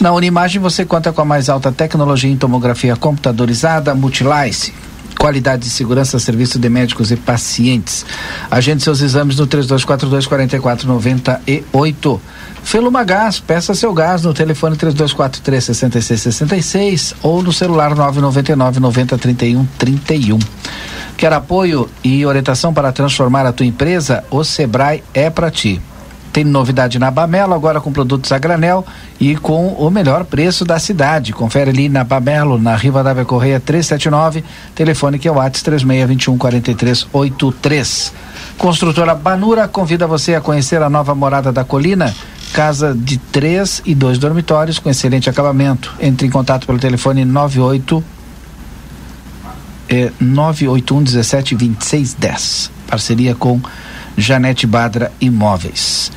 Na Unimagem você conta com a mais alta tecnologia em tomografia computadorizada Multilice qualidade e segurança, serviço de médicos e pacientes. Agende seus exames no 3242 4498. Feluma Gás, peça seu gás no telefone 3243 6666 ou no celular 999 90 31 31. Quer apoio e orientação para transformar a tua empresa? O Sebrae é para ti. Tem novidade na Bamelo, agora com produtos a granel e com o melhor preço da cidade. Confere ali na Bamelo, na Riva da Correia 379, telefone que é o WhatsApp 3621 4383. Construtora Banura convida você a conhecer a nova morada da colina casa de três e dois dormitórios com excelente acabamento. Entre em contato pelo telefone 98 é, 981 17 26 10. Parceria com Janete Badra Imóveis.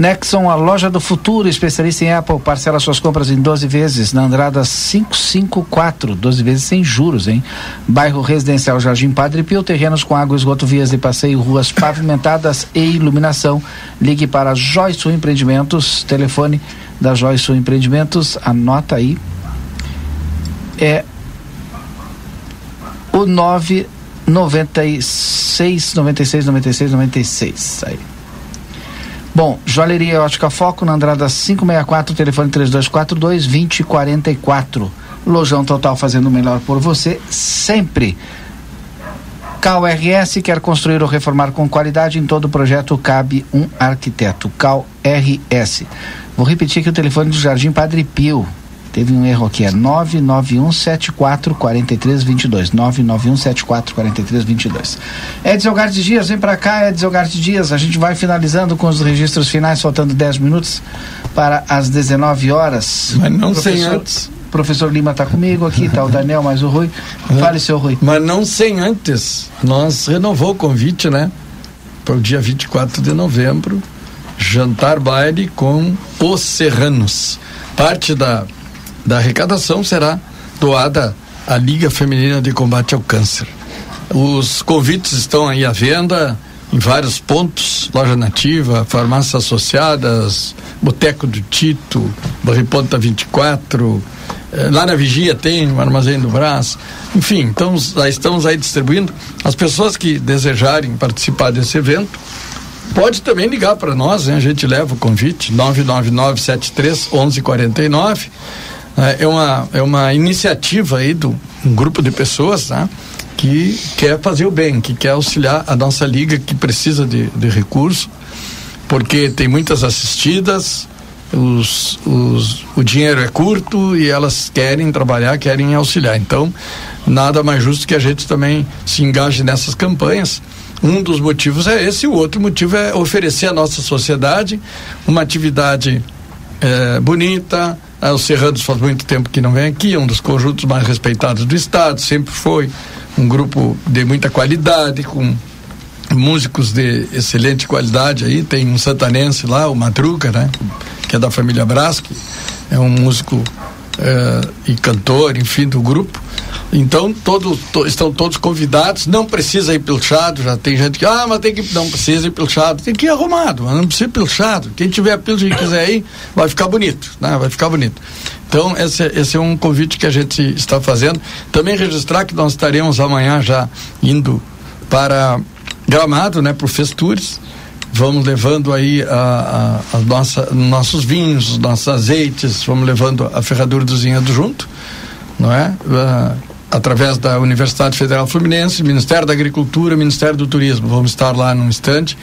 Nexon, a loja do futuro, especialista em Apple, parcela suas compras em 12 vezes na Andrada 554, 12 vezes sem juros, hein? Bairro Residencial Jardim Padre Pio, terrenos com água, esgoto, vias de passeio, ruas pavimentadas e iluminação. Ligue para Joyce Empreendimentos, telefone da Joyce Empreendimentos, anota aí. É o 996 96 96 96 aí. Bom, Joalheria Ótica Foco na Andrada 564, telefone 3242 2044. Lojão Total fazendo o melhor por você sempre. CalRS quer construir ou reformar com qualidade em todo projeto cabe um arquiteto. CalRS. Vou repetir aqui o telefone do Jardim Padre Pio. Teve um erro aqui, é 99174 4322. 99174 4322. Edson Garte Dias, vem para cá, Edson Garte Dias. A gente vai finalizando com os registros finais, faltando 10 minutos para as 19 horas. Mas não sem antes. Professor Lima está comigo aqui, tá o Daniel, mais o Rui. Fale, seu Rui. Mas não sem antes. Nós renovou o convite, né? Para o dia 24 de novembro, jantar baile com os serranos. Parte da da arrecadação será doada à Liga Feminina de Combate ao Câncer. Os convites estão aí à venda em vários pontos, loja nativa, farmácias associadas, Boteco do Tito, Barriponta 24, eh, lá na Vigia tem o Armazém do Brás, enfim, já estamos aí distribuindo. As pessoas que desejarem participar desse evento, pode também ligar para nós, hein? a gente leva o convite, 999 73 1149 é, é uma, é uma iniciativa aí do um grupo de pessoas né, que quer fazer o bem, que quer auxiliar a nossa liga que precisa de, de recurso, porque tem muitas assistidas, os, os, o dinheiro é curto e elas querem trabalhar, querem auxiliar. Então, nada mais justo que a gente também se engaje nessas campanhas. Um dos motivos é esse, o outro motivo é oferecer à nossa sociedade uma atividade é, bonita, ah, os Serranos faz muito tempo que não vem aqui, é um dos conjuntos mais respeitados do Estado, sempre foi um grupo de muita qualidade, com músicos de excelente qualidade aí, tem um santanense lá, o Madruga, né? Que é da família Brás, que é um músico eh, e cantor, enfim, do grupo. Então, todos to, estão todos convidados, não precisa ir pilchado, já tem gente que, ah, mas tem que, não precisa ir pilchado, tem que ir arrumado, mas não precisa ir pilchado. Quem tiver pilcha e quiser ir, vai ficar bonito, né? Vai ficar bonito. Então, esse, esse é um convite que a gente está fazendo. Também registrar que nós estaremos amanhã já indo para Gramado, né, para o Festures. Vamos levando aí a, a, a nossa, nossos vinhos, nossos azeites, vamos levando a ferradura do zinhado junto, não é? Uh, através da Universidade Federal Fluminense, Ministério da Agricultura, Ministério do Turismo. Vamos estar lá num instante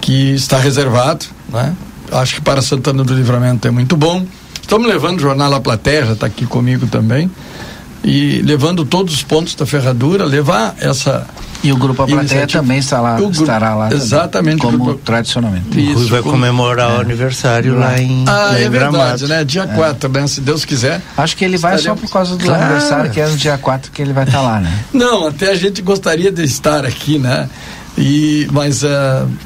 que está reservado, né? acho que para Santana do Livramento é muito bom. Estamos levando o jornal A Plateia, está aqui comigo também. E levando todos os pontos da ferradura, levar essa. E o Grupo A Plateia também está lá, grupo, estará lá. Exatamente. Também, como grupo, tradicionalmente. Isso, o Rui vai como, comemorar é. o aniversário lá em. Ah, lá é verdade, né? Dia 4, é. né? Se Deus quiser. Acho que ele vai só por causa do claro. aniversário, que é no dia 4 que ele vai estar tá lá, né? Não, até a gente gostaria de estar aqui, né? E, mas uh,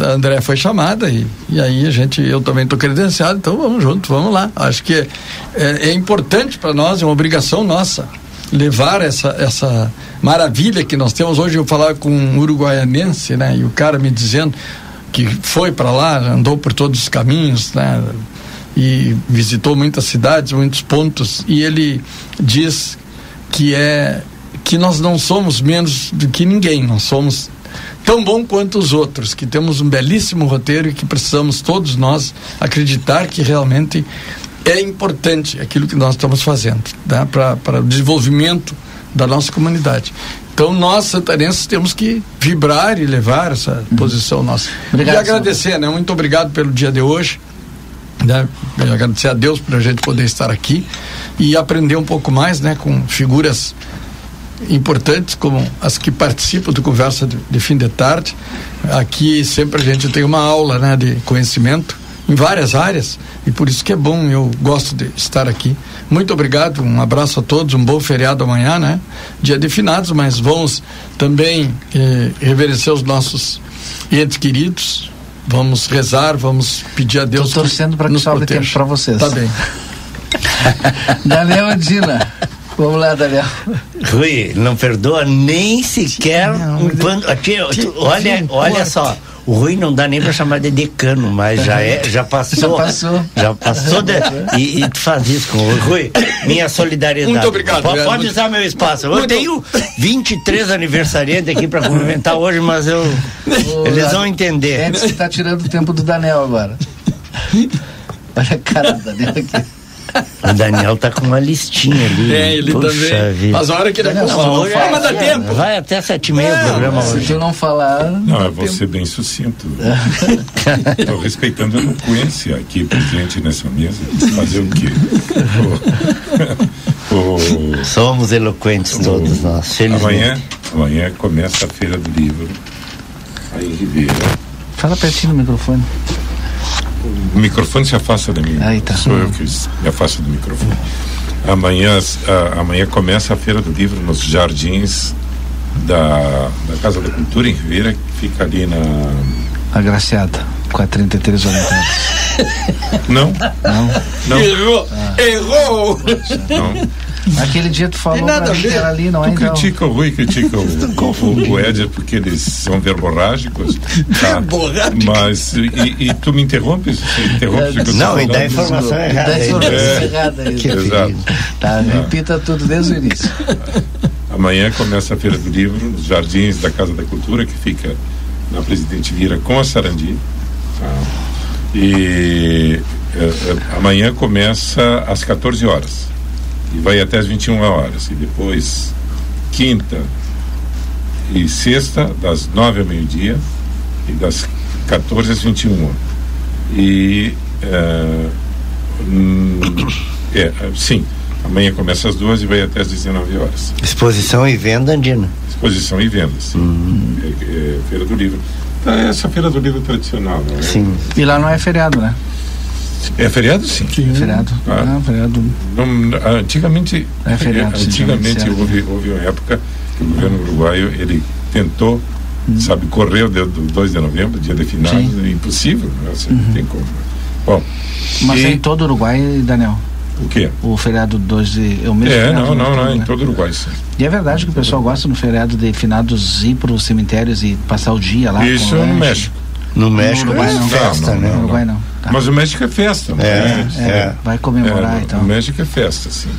a André foi chamada e, e aí a gente, eu também estou credenciado, então vamos junto, vamos lá. Acho que é, é, é importante para nós, é uma obrigação nossa levar essa, essa maravilha que nós temos. Hoje eu falar com um uruguaianense, né? E o cara me dizendo que foi para lá, andou por todos os caminhos, né? E visitou muitas cidades, muitos pontos, e ele diz que é que nós não somos menos do que ninguém, nós somos tão bom quanto os outros, que temos um belíssimo roteiro e que precisamos todos nós acreditar que realmente é importante aquilo que nós estamos fazendo né, para o desenvolvimento da nossa comunidade. Então nós santarenses temos que vibrar e levar essa uhum. posição nossa. Obrigado, e agradecer, né? Muito obrigado pelo dia de hoje. Né? Agradecer a Deus por a gente poder estar aqui e aprender um pouco mais, né, com figuras importantes como as que participam do conversa de, de, fim de tarde. Aqui sempre a gente tem uma aula, né, de conhecimento em várias áreas e por isso que é bom, eu gosto de estar aqui. Muito obrigado, um abraço a todos, um bom feriado amanhã, né? Dia de finados, mas vamos também eh, reverecer os nossos entes queridos. Vamos rezar, vamos pedir a Deus. Estou torcendo para que sobre tempo para vocês. Tá bem. Daniel Dina. Vamos lá, Daniel. Rui, não perdoa nem sequer não, um pano. Aqui, tu, olha, olha só. O Rui não dá nem para chamar de decano, mas já é, já passou. Já passou. Já passou de, e, e tu faz isso com o Rui. Minha solidariedade. Muito obrigado. Pode, pode usar meu espaço. Eu muito... tenho 23 aniversariantes aqui para cumprimentar hoje, mas eu eles vão entender. Antes que tá tirando o tempo do Daniel agora. Olha a cara do Daniel aqui. O Daniel tá com uma listinha ali. É, ele Puxa também. Vida. Mas a hora que ele não, não, mas dá tempo. Vai até sete e meia o programa se hoje. Se tu não falar... Não, eu vou tempo. ser bem sucinto. Estou respeitando a eloquência aqui presente nessa mesa. Fazer o quê? o, o, Somos eloquentes o, todos nós. Felizmente. Amanhã, amanhã começa a Feira do Livro aí em Ribeira. Fala pertinho do microfone. O microfone se afasta de mim. Aí tá. Sou eu que me afasto do microfone. Amanhã, a, amanhã começa a Feira do Livro nos jardins da, da Casa da Cultura em Ribeira, que fica ali na. Agraciada, com a 33 Olimpíadas. Não. Não. Não. Errou! Ah. Errou! Não. Aquele dia tu falou nada mim era ali, não é? Tu então? critica o Rui, critica o, o, o Éder porque eles são verborrágicos. Tá? Mas, e, e, tu me interrompes? interrompes não, e dá informação errada. Dá informação é, errada. Exato. Tá, repita tudo desde o início. Amanhã começa a Feira do Livro, nos Jardins da Casa da Cultura, que fica na Presidente Vira com a Sarandi. Tá? E é, é, amanhã começa às 14 horas e vai até as 21 horas. E depois, quinta e sexta, das 9 ao meio-dia, e das 14 às 21. E. Uh, é, sim, amanhã começa às duas e vai até às 19 horas. Exposição e venda, Andina? Exposição e venda, sim. Uhum. É, é, feira do Livro. Tá, essa Feira do Livro tradicional, né? Sim. E lá não é feriado, né? É feriado, sim. sim. Feriado. Ah, ah feriado. Não, antigamente, é feriado, antigamente sim, houve, houve uma época que o governo uruguaio ele tentou, hum. sabe, correr o dia do 2 de novembro, dia de finados, é impossível, né? Assim, uhum. não tem como. Bom, Mas e... é em todo o Uruguai, Daniel? O quê? O feriado 2 de. É o mesmo É, não, não, não, é em todo o Uruguai, sim. E é verdade que o pessoal gosta no feriado de finados ir para os cemitérios e passar o dia lá. Isso no México. No México no Uruguai, é não. festa, não, né? No Uruguai não. Tá. Mas o México é festa, é, é, é, é, Vai comemorar é, então. No México é festa, sim.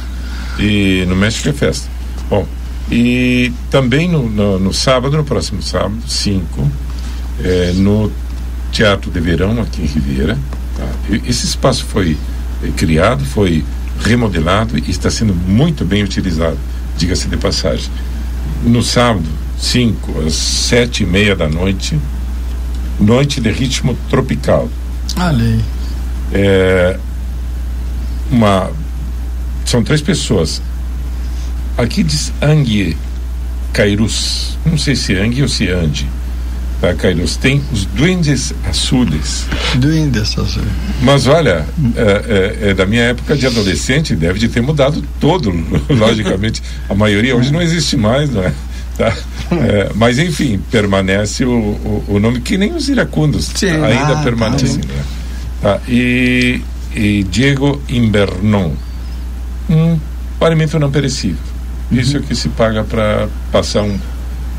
E no México é festa. Bom, e também no, no, no sábado, no próximo sábado, 5, é, no Teatro de Verão, aqui em Ribeira. Tá? Esse espaço foi é, criado, foi remodelado e está sendo muito bem utilizado, diga-se de passagem. No sábado, 5 às sete e meia da noite, Noite de ritmo tropical. Ali. É, uma são três pessoas. Aqui diz Angue Cairus. Não sei se é Angue ou se é Ande. Tá, Cairus? Tem os Duendes Azules. Duendes Azules. Mas olha, é, é, é, da minha época de adolescente, deve de ter mudado todo, logicamente. A maioria hoje não existe mais, não é? Tá? É, mas enfim, permanece o, o, o, nome que nem os iracundos Sim. ainda ah, permanecem. Tá. Né? Tá? E, e Diego Invernon um pagamento não perecível. Uhum. Isso é o que se paga para passar um,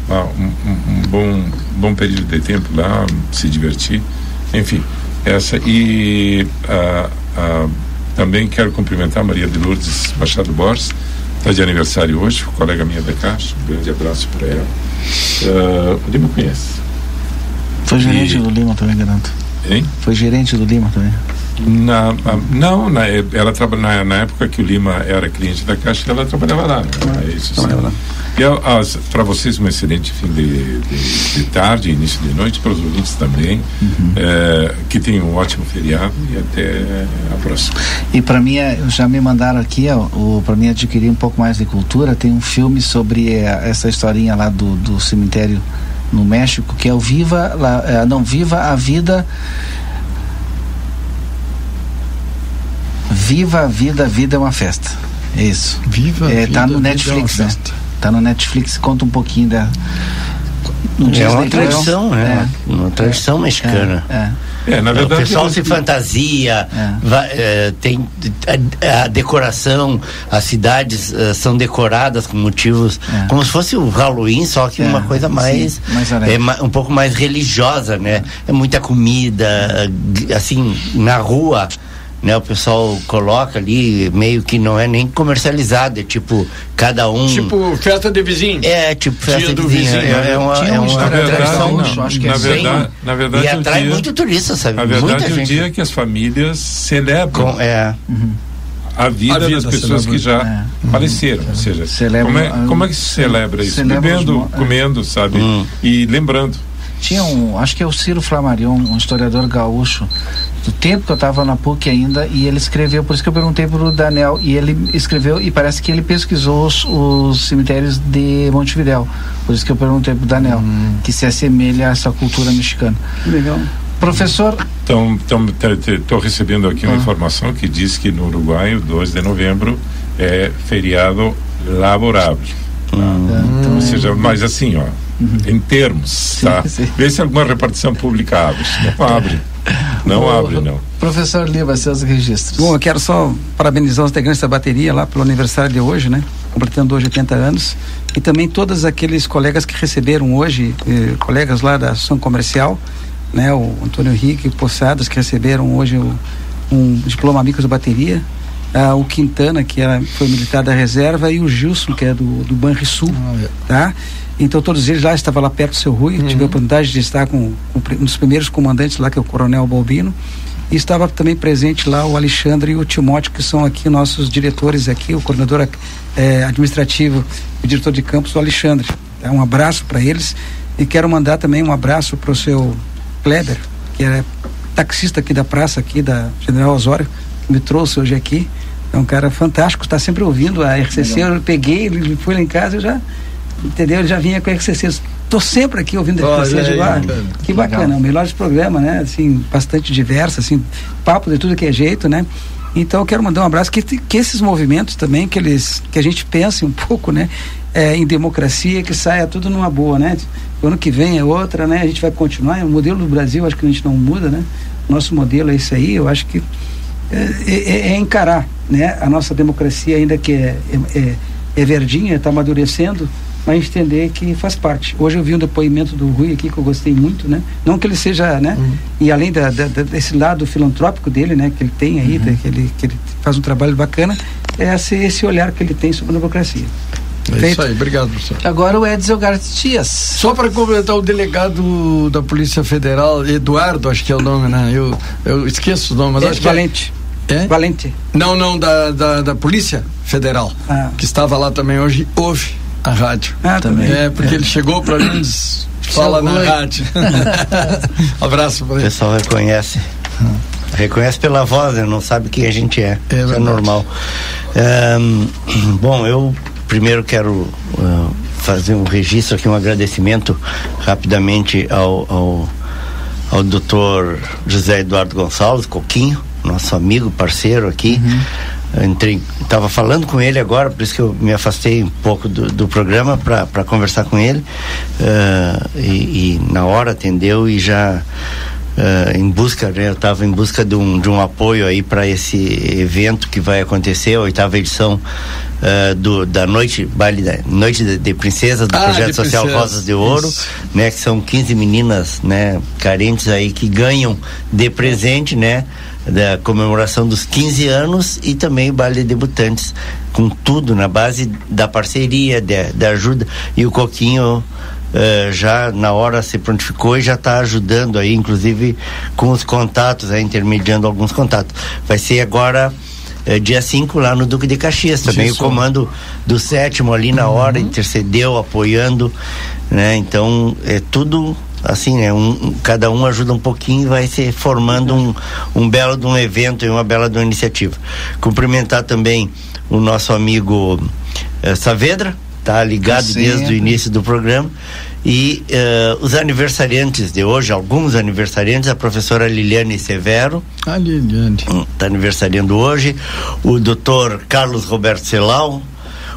um, um, bom, bom período de tempo lá, se divertir. Enfim, essa. E também quero cumprimentar a Maria de Lourdes Machado Borges, está de aniversário hoje, colega minha da Caixa. Um grande abraço para ela. Uh, o Lima conhece. Foi gerente e... do Lima também, garanto. Hein? Foi gerente do Lima também. Na, não, na, ela trabalha na, época que o Lima era cliente da Caixa, ela trabalhava lá. Né? É isso, trabalhava E para vocês um excelente fim de, de, de, tarde, início de noite, para os ouvintes também, uhum. é, que tenham um ótimo feriado e até a próxima. E para mim, é, já me mandaram aqui, para mim adquirir um pouco mais de cultura, tem um filme sobre é, essa historinha lá do, do cemitério no México, que é o Viva, lá, não Viva a Vida Viva a vida, a vida é uma festa. É isso. Viva a é, vida. Tá no é Netflix, é né? Tá no Netflix, conta um pouquinho da. é uma tradição, né? É. Uma tradição mexicana. É. é. É, na verdade, o pessoal se fantasia, é. vai, é, tem a, a, decoração, as cidades uh, são decoradas com motivos, é. como se fosse o Halloween, só que uma coisa mais, Sim, mais é, um pouco mais religiosa, né? É muita comida, assim, na rua né? O pessoal coloca ali, meio que não é nem comercializado, é tipo, cada um. Tipo festa de vizinho. É, tipo festa de vizinho. vizinho. É, é uma, é uma tradição, acho que é na verdade, na verdade, E atrai dia, muito turista, sabe? Na verdade, Muita o gente. dia que as famílias celebram. Com, é. Uhum. A vida, a vida, das pessoas celebra. que já é. faleceram, ou seja, celebra, como, é, como é que se celebra isso? Bebendo, é. comendo, sabe? Hum. E lembrando. Tinha um, acho que é o Ciro Flamarion, um historiador gaúcho, do tempo que eu estava na PUC ainda, e ele escreveu, por isso que eu perguntei para o Daniel, e ele escreveu, e parece que ele pesquisou os, os cemitérios de Montevidéu, por isso que eu perguntei para o Daniel, hum. que se assemelha a essa cultura mexicana. Legal. Professor. Então, estou recebendo aqui uma ah. informação que diz que no Uruguai, o 2 de novembro, é feriado laborável. Tá? Hum. Então, Ou seja, mas assim, ó, uhum. em termos, sim, tá? Sim. Vê se alguma repartição pública abre. Não abre. Não o, abre, não. Professor Lima, seus registros. Bom, eu quero só parabenizar os integrantes da bateria lá pelo aniversário de hoje, né? Completando hoje 80 anos. E também todos aqueles colegas que receberam hoje, eh, colegas lá da Associação Comercial, né? O Antônio Henrique e Poçadas, que receberam hoje o, um diploma Amigos da Bateria. Ah, o Quintana, que era, foi militar da reserva, e o Gilson, que é do, do Banrisul, ah, é. tá? Então todos eles lá estavam lá perto do seu Rui, uhum. tive a oportunidade de estar com, com, um dos primeiros comandantes lá, que é o Coronel Balbino, e estava também presente lá o Alexandre e o Timóteo, que são aqui nossos diretores aqui, o coordenador é, administrativo e o diretor de campus, o Alexandre. É um abraço para eles e quero mandar também um abraço para o seu Kleber, que é taxista aqui da praça aqui da General Osório, que me trouxe hoje aqui. É um cara fantástico, está sempre ouvindo a RCC. Legal. Eu peguei, ele foi lá em casa, eu já entendeu? Ele já vinha com RCC. Estou sempre aqui ouvindo a RCC de lá. Que bacana, o melhor programa, né? Assim, bastante diverso, assim, papo de tudo que é jeito, né? Então eu quero mandar um abraço que, que esses movimentos também, que eles, que a gente pense um pouco, né? É, em democracia, que saia tudo numa boa, né? O ano que vem é outra, né? A gente vai continuar. O modelo do Brasil, acho que a gente não muda, né? Nosso modelo é isso aí. Eu acho que é, é, é encarar, né? A nossa democracia ainda que é, é, é, é verdinha, está amadurecendo, mas entender que faz parte. Hoje eu vi um depoimento do Rui aqui que eu gostei muito, né? Não que ele seja, né? Uhum. E além da, da, desse lado filantrópico dele, né? Que ele tem aí, uhum. que, ele, que ele faz um trabalho bacana, é esse, esse olhar que ele tem sobre a democracia. É Feito. isso aí, obrigado, professor. Agora o Edson Gartias. Só para complementar o delegado da Polícia Federal, Eduardo, acho que é o nome, né? Eu, eu esqueço o nome, mas é, acho Valente. que é. Valente. Não, não, da, da, da Polícia Federal, ah. que estava lá também hoje, houve a rádio. Ah, também. É, porque é. ele chegou para mim e fala na rádio. Abraço para ele. O pessoal reconhece. Reconhece pela voz, né? não sabe quem a gente é. É, Isso é normal. Um, bom, eu primeiro quero uh, fazer um registro aqui, um agradecimento rapidamente ao, ao, ao doutor José Eduardo Gonçalves, Coquinho, nosso amigo, parceiro aqui. Uhum. Entrei, estava falando com ele agora, por isso que eu me afastei um pouco do, do programa para conversar com ele. Uh, e, e, na hora atendeu e já uh, em busca, né, eu estava em busca de um, de um apoio aí para esse evento que vai acontecer, a oitava edição uh, do, da noite, baile da noite de, de princesas do ah, projeto social princesa. Rosas de Ouro, Isso. né, que são 15 meninas, né, carentes aí que ganham de presente, né, da comemoração dos 15 anos e também o baile de debutantes, com tudo na base da parceria, da ajuda e o Coquinho Uh, já na hora se prontificou e já está ajudando aí, inclusive com os contatos, aí, intermediando alguns contatos. Vai ser agora uh, dia 5 lá no Duque de Caxias também, Isso. o comando do sétimo ali na hora uhum. intercedeu, apoiando, né? Então é tudo assim, né? Um, cada um ajuda um pouquinho e vai se formando um, um belo de um evento e uma bela de uma iniciativa. Cumprimentar também o nosso amigo uh, Saavedra, tá ligado Sempre. desde o início do programa. E uh, os aniversariantes de hoje, alguns aniversariantes, a professora Liliane Severo. A Liliane. Está aniversariando hoje. O doutor Carlos Roberto Celau.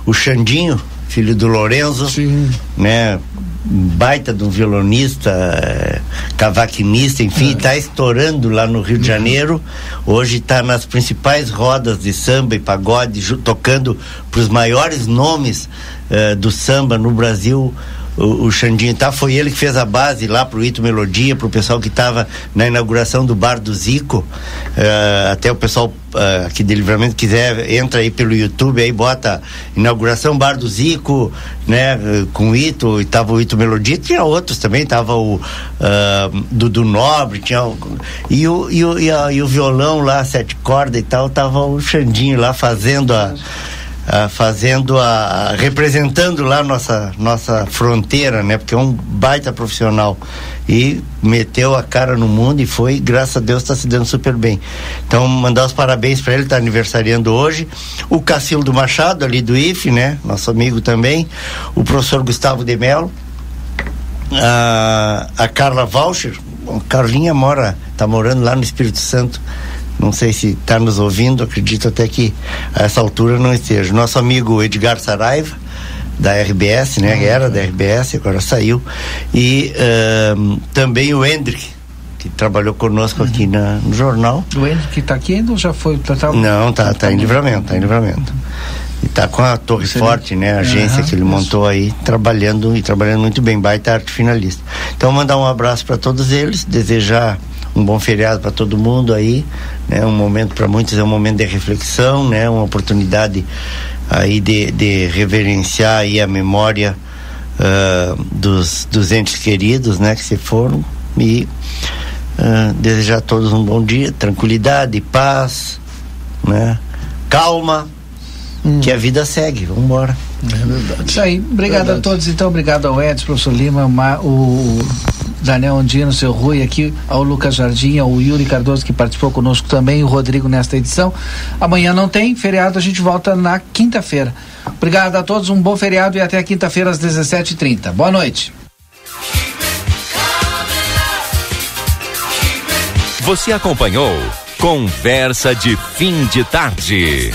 O Xandinho, filho do Lorenzo. Sim. Né? Baita de um violonista, eh, cavaquinista, enfim, está é. estourando lá no Rio de uhum. Janeiro. Hoje está nas principais rodas de samba e pagode, tocando para os maiores nomes eh, do samba no Brasil o, o Xandinho tá, foi ele que fez a base lá pro Ito Melodia, pro pessoal que estava na inauguração do bar do Zico. Uh, até o pessoal uh, aqui de livramento quiser, entra aí pelo YouTube, aí bota inauguração bar do Zico, né, com o Ito, e tava o Ito Melodia, tinha outros também, tava o uh, Dudu Nobre, tinha o, e, o, e, o, e, a, e o violão lá, sete cordas e tal, tava o Xandinho lá fazendo a Uh, fazendo a, representando lá nossa nossa fronteira, né? Porque é um baita profissional e meteu a cara no mundo e foi, graças a Deus, está se dando super bem. Então, mandar os parabéns para ele, está aniversariando hoje. O Cacildo Machado, ali do IFE, né? Nosso amigo também. O professor Gustavo de Mello. Uh, a Carla Valcher. Carlinha mora, está morando lá no Espírito Santo não sei se está nos ouvindo, acredito até que a essa altura não esteja. Nosso amigo Edgar Saraiva, da RBS, né? Ah, Era da RBS, agora saiu. E uh, também o Hendrick, que trabalhou conosco uhum. aqui na, no jornal. O Hendrick está aqui ainda ou já foi? Tá, tá, não, tá, tá, em livramento, tá em livramento. E tá com a Torre Você Forte, né? A agência uhum, que ele montou aí, trabalhando e trabalhando muito bem, baita arte finalista. Então mandar um abraço para todos eles, desejar um bom feriado para todo mundo aí, né? Um momento para muitos é um momento de reflexão, né? Uma oportunidade aí de, de reverenciar aí a memória uh, dos, dos entes queridos, né? Que se foram e uh, desejar a todos um bom dia, tranquilidade, paz, né? Calma, hum. que a vida segue, vamos embora. É verdade. Isso aí, obrigado verdade. a todos, então, obrigado ao Edson, professor Lima, o Daniel Andino, seu Rui aqui, ao Lucas Jardim, ao Yuri Cardoso que participou conosco também, o Rodrigo nesta edição. Amanhã não tem feriado, a gente volta na quinta-feira. Obrigado a todos, um bom feriado e até quinta-feira às 17h30. Boa noite. Você acompanhou Conversa de Fim de Tarde.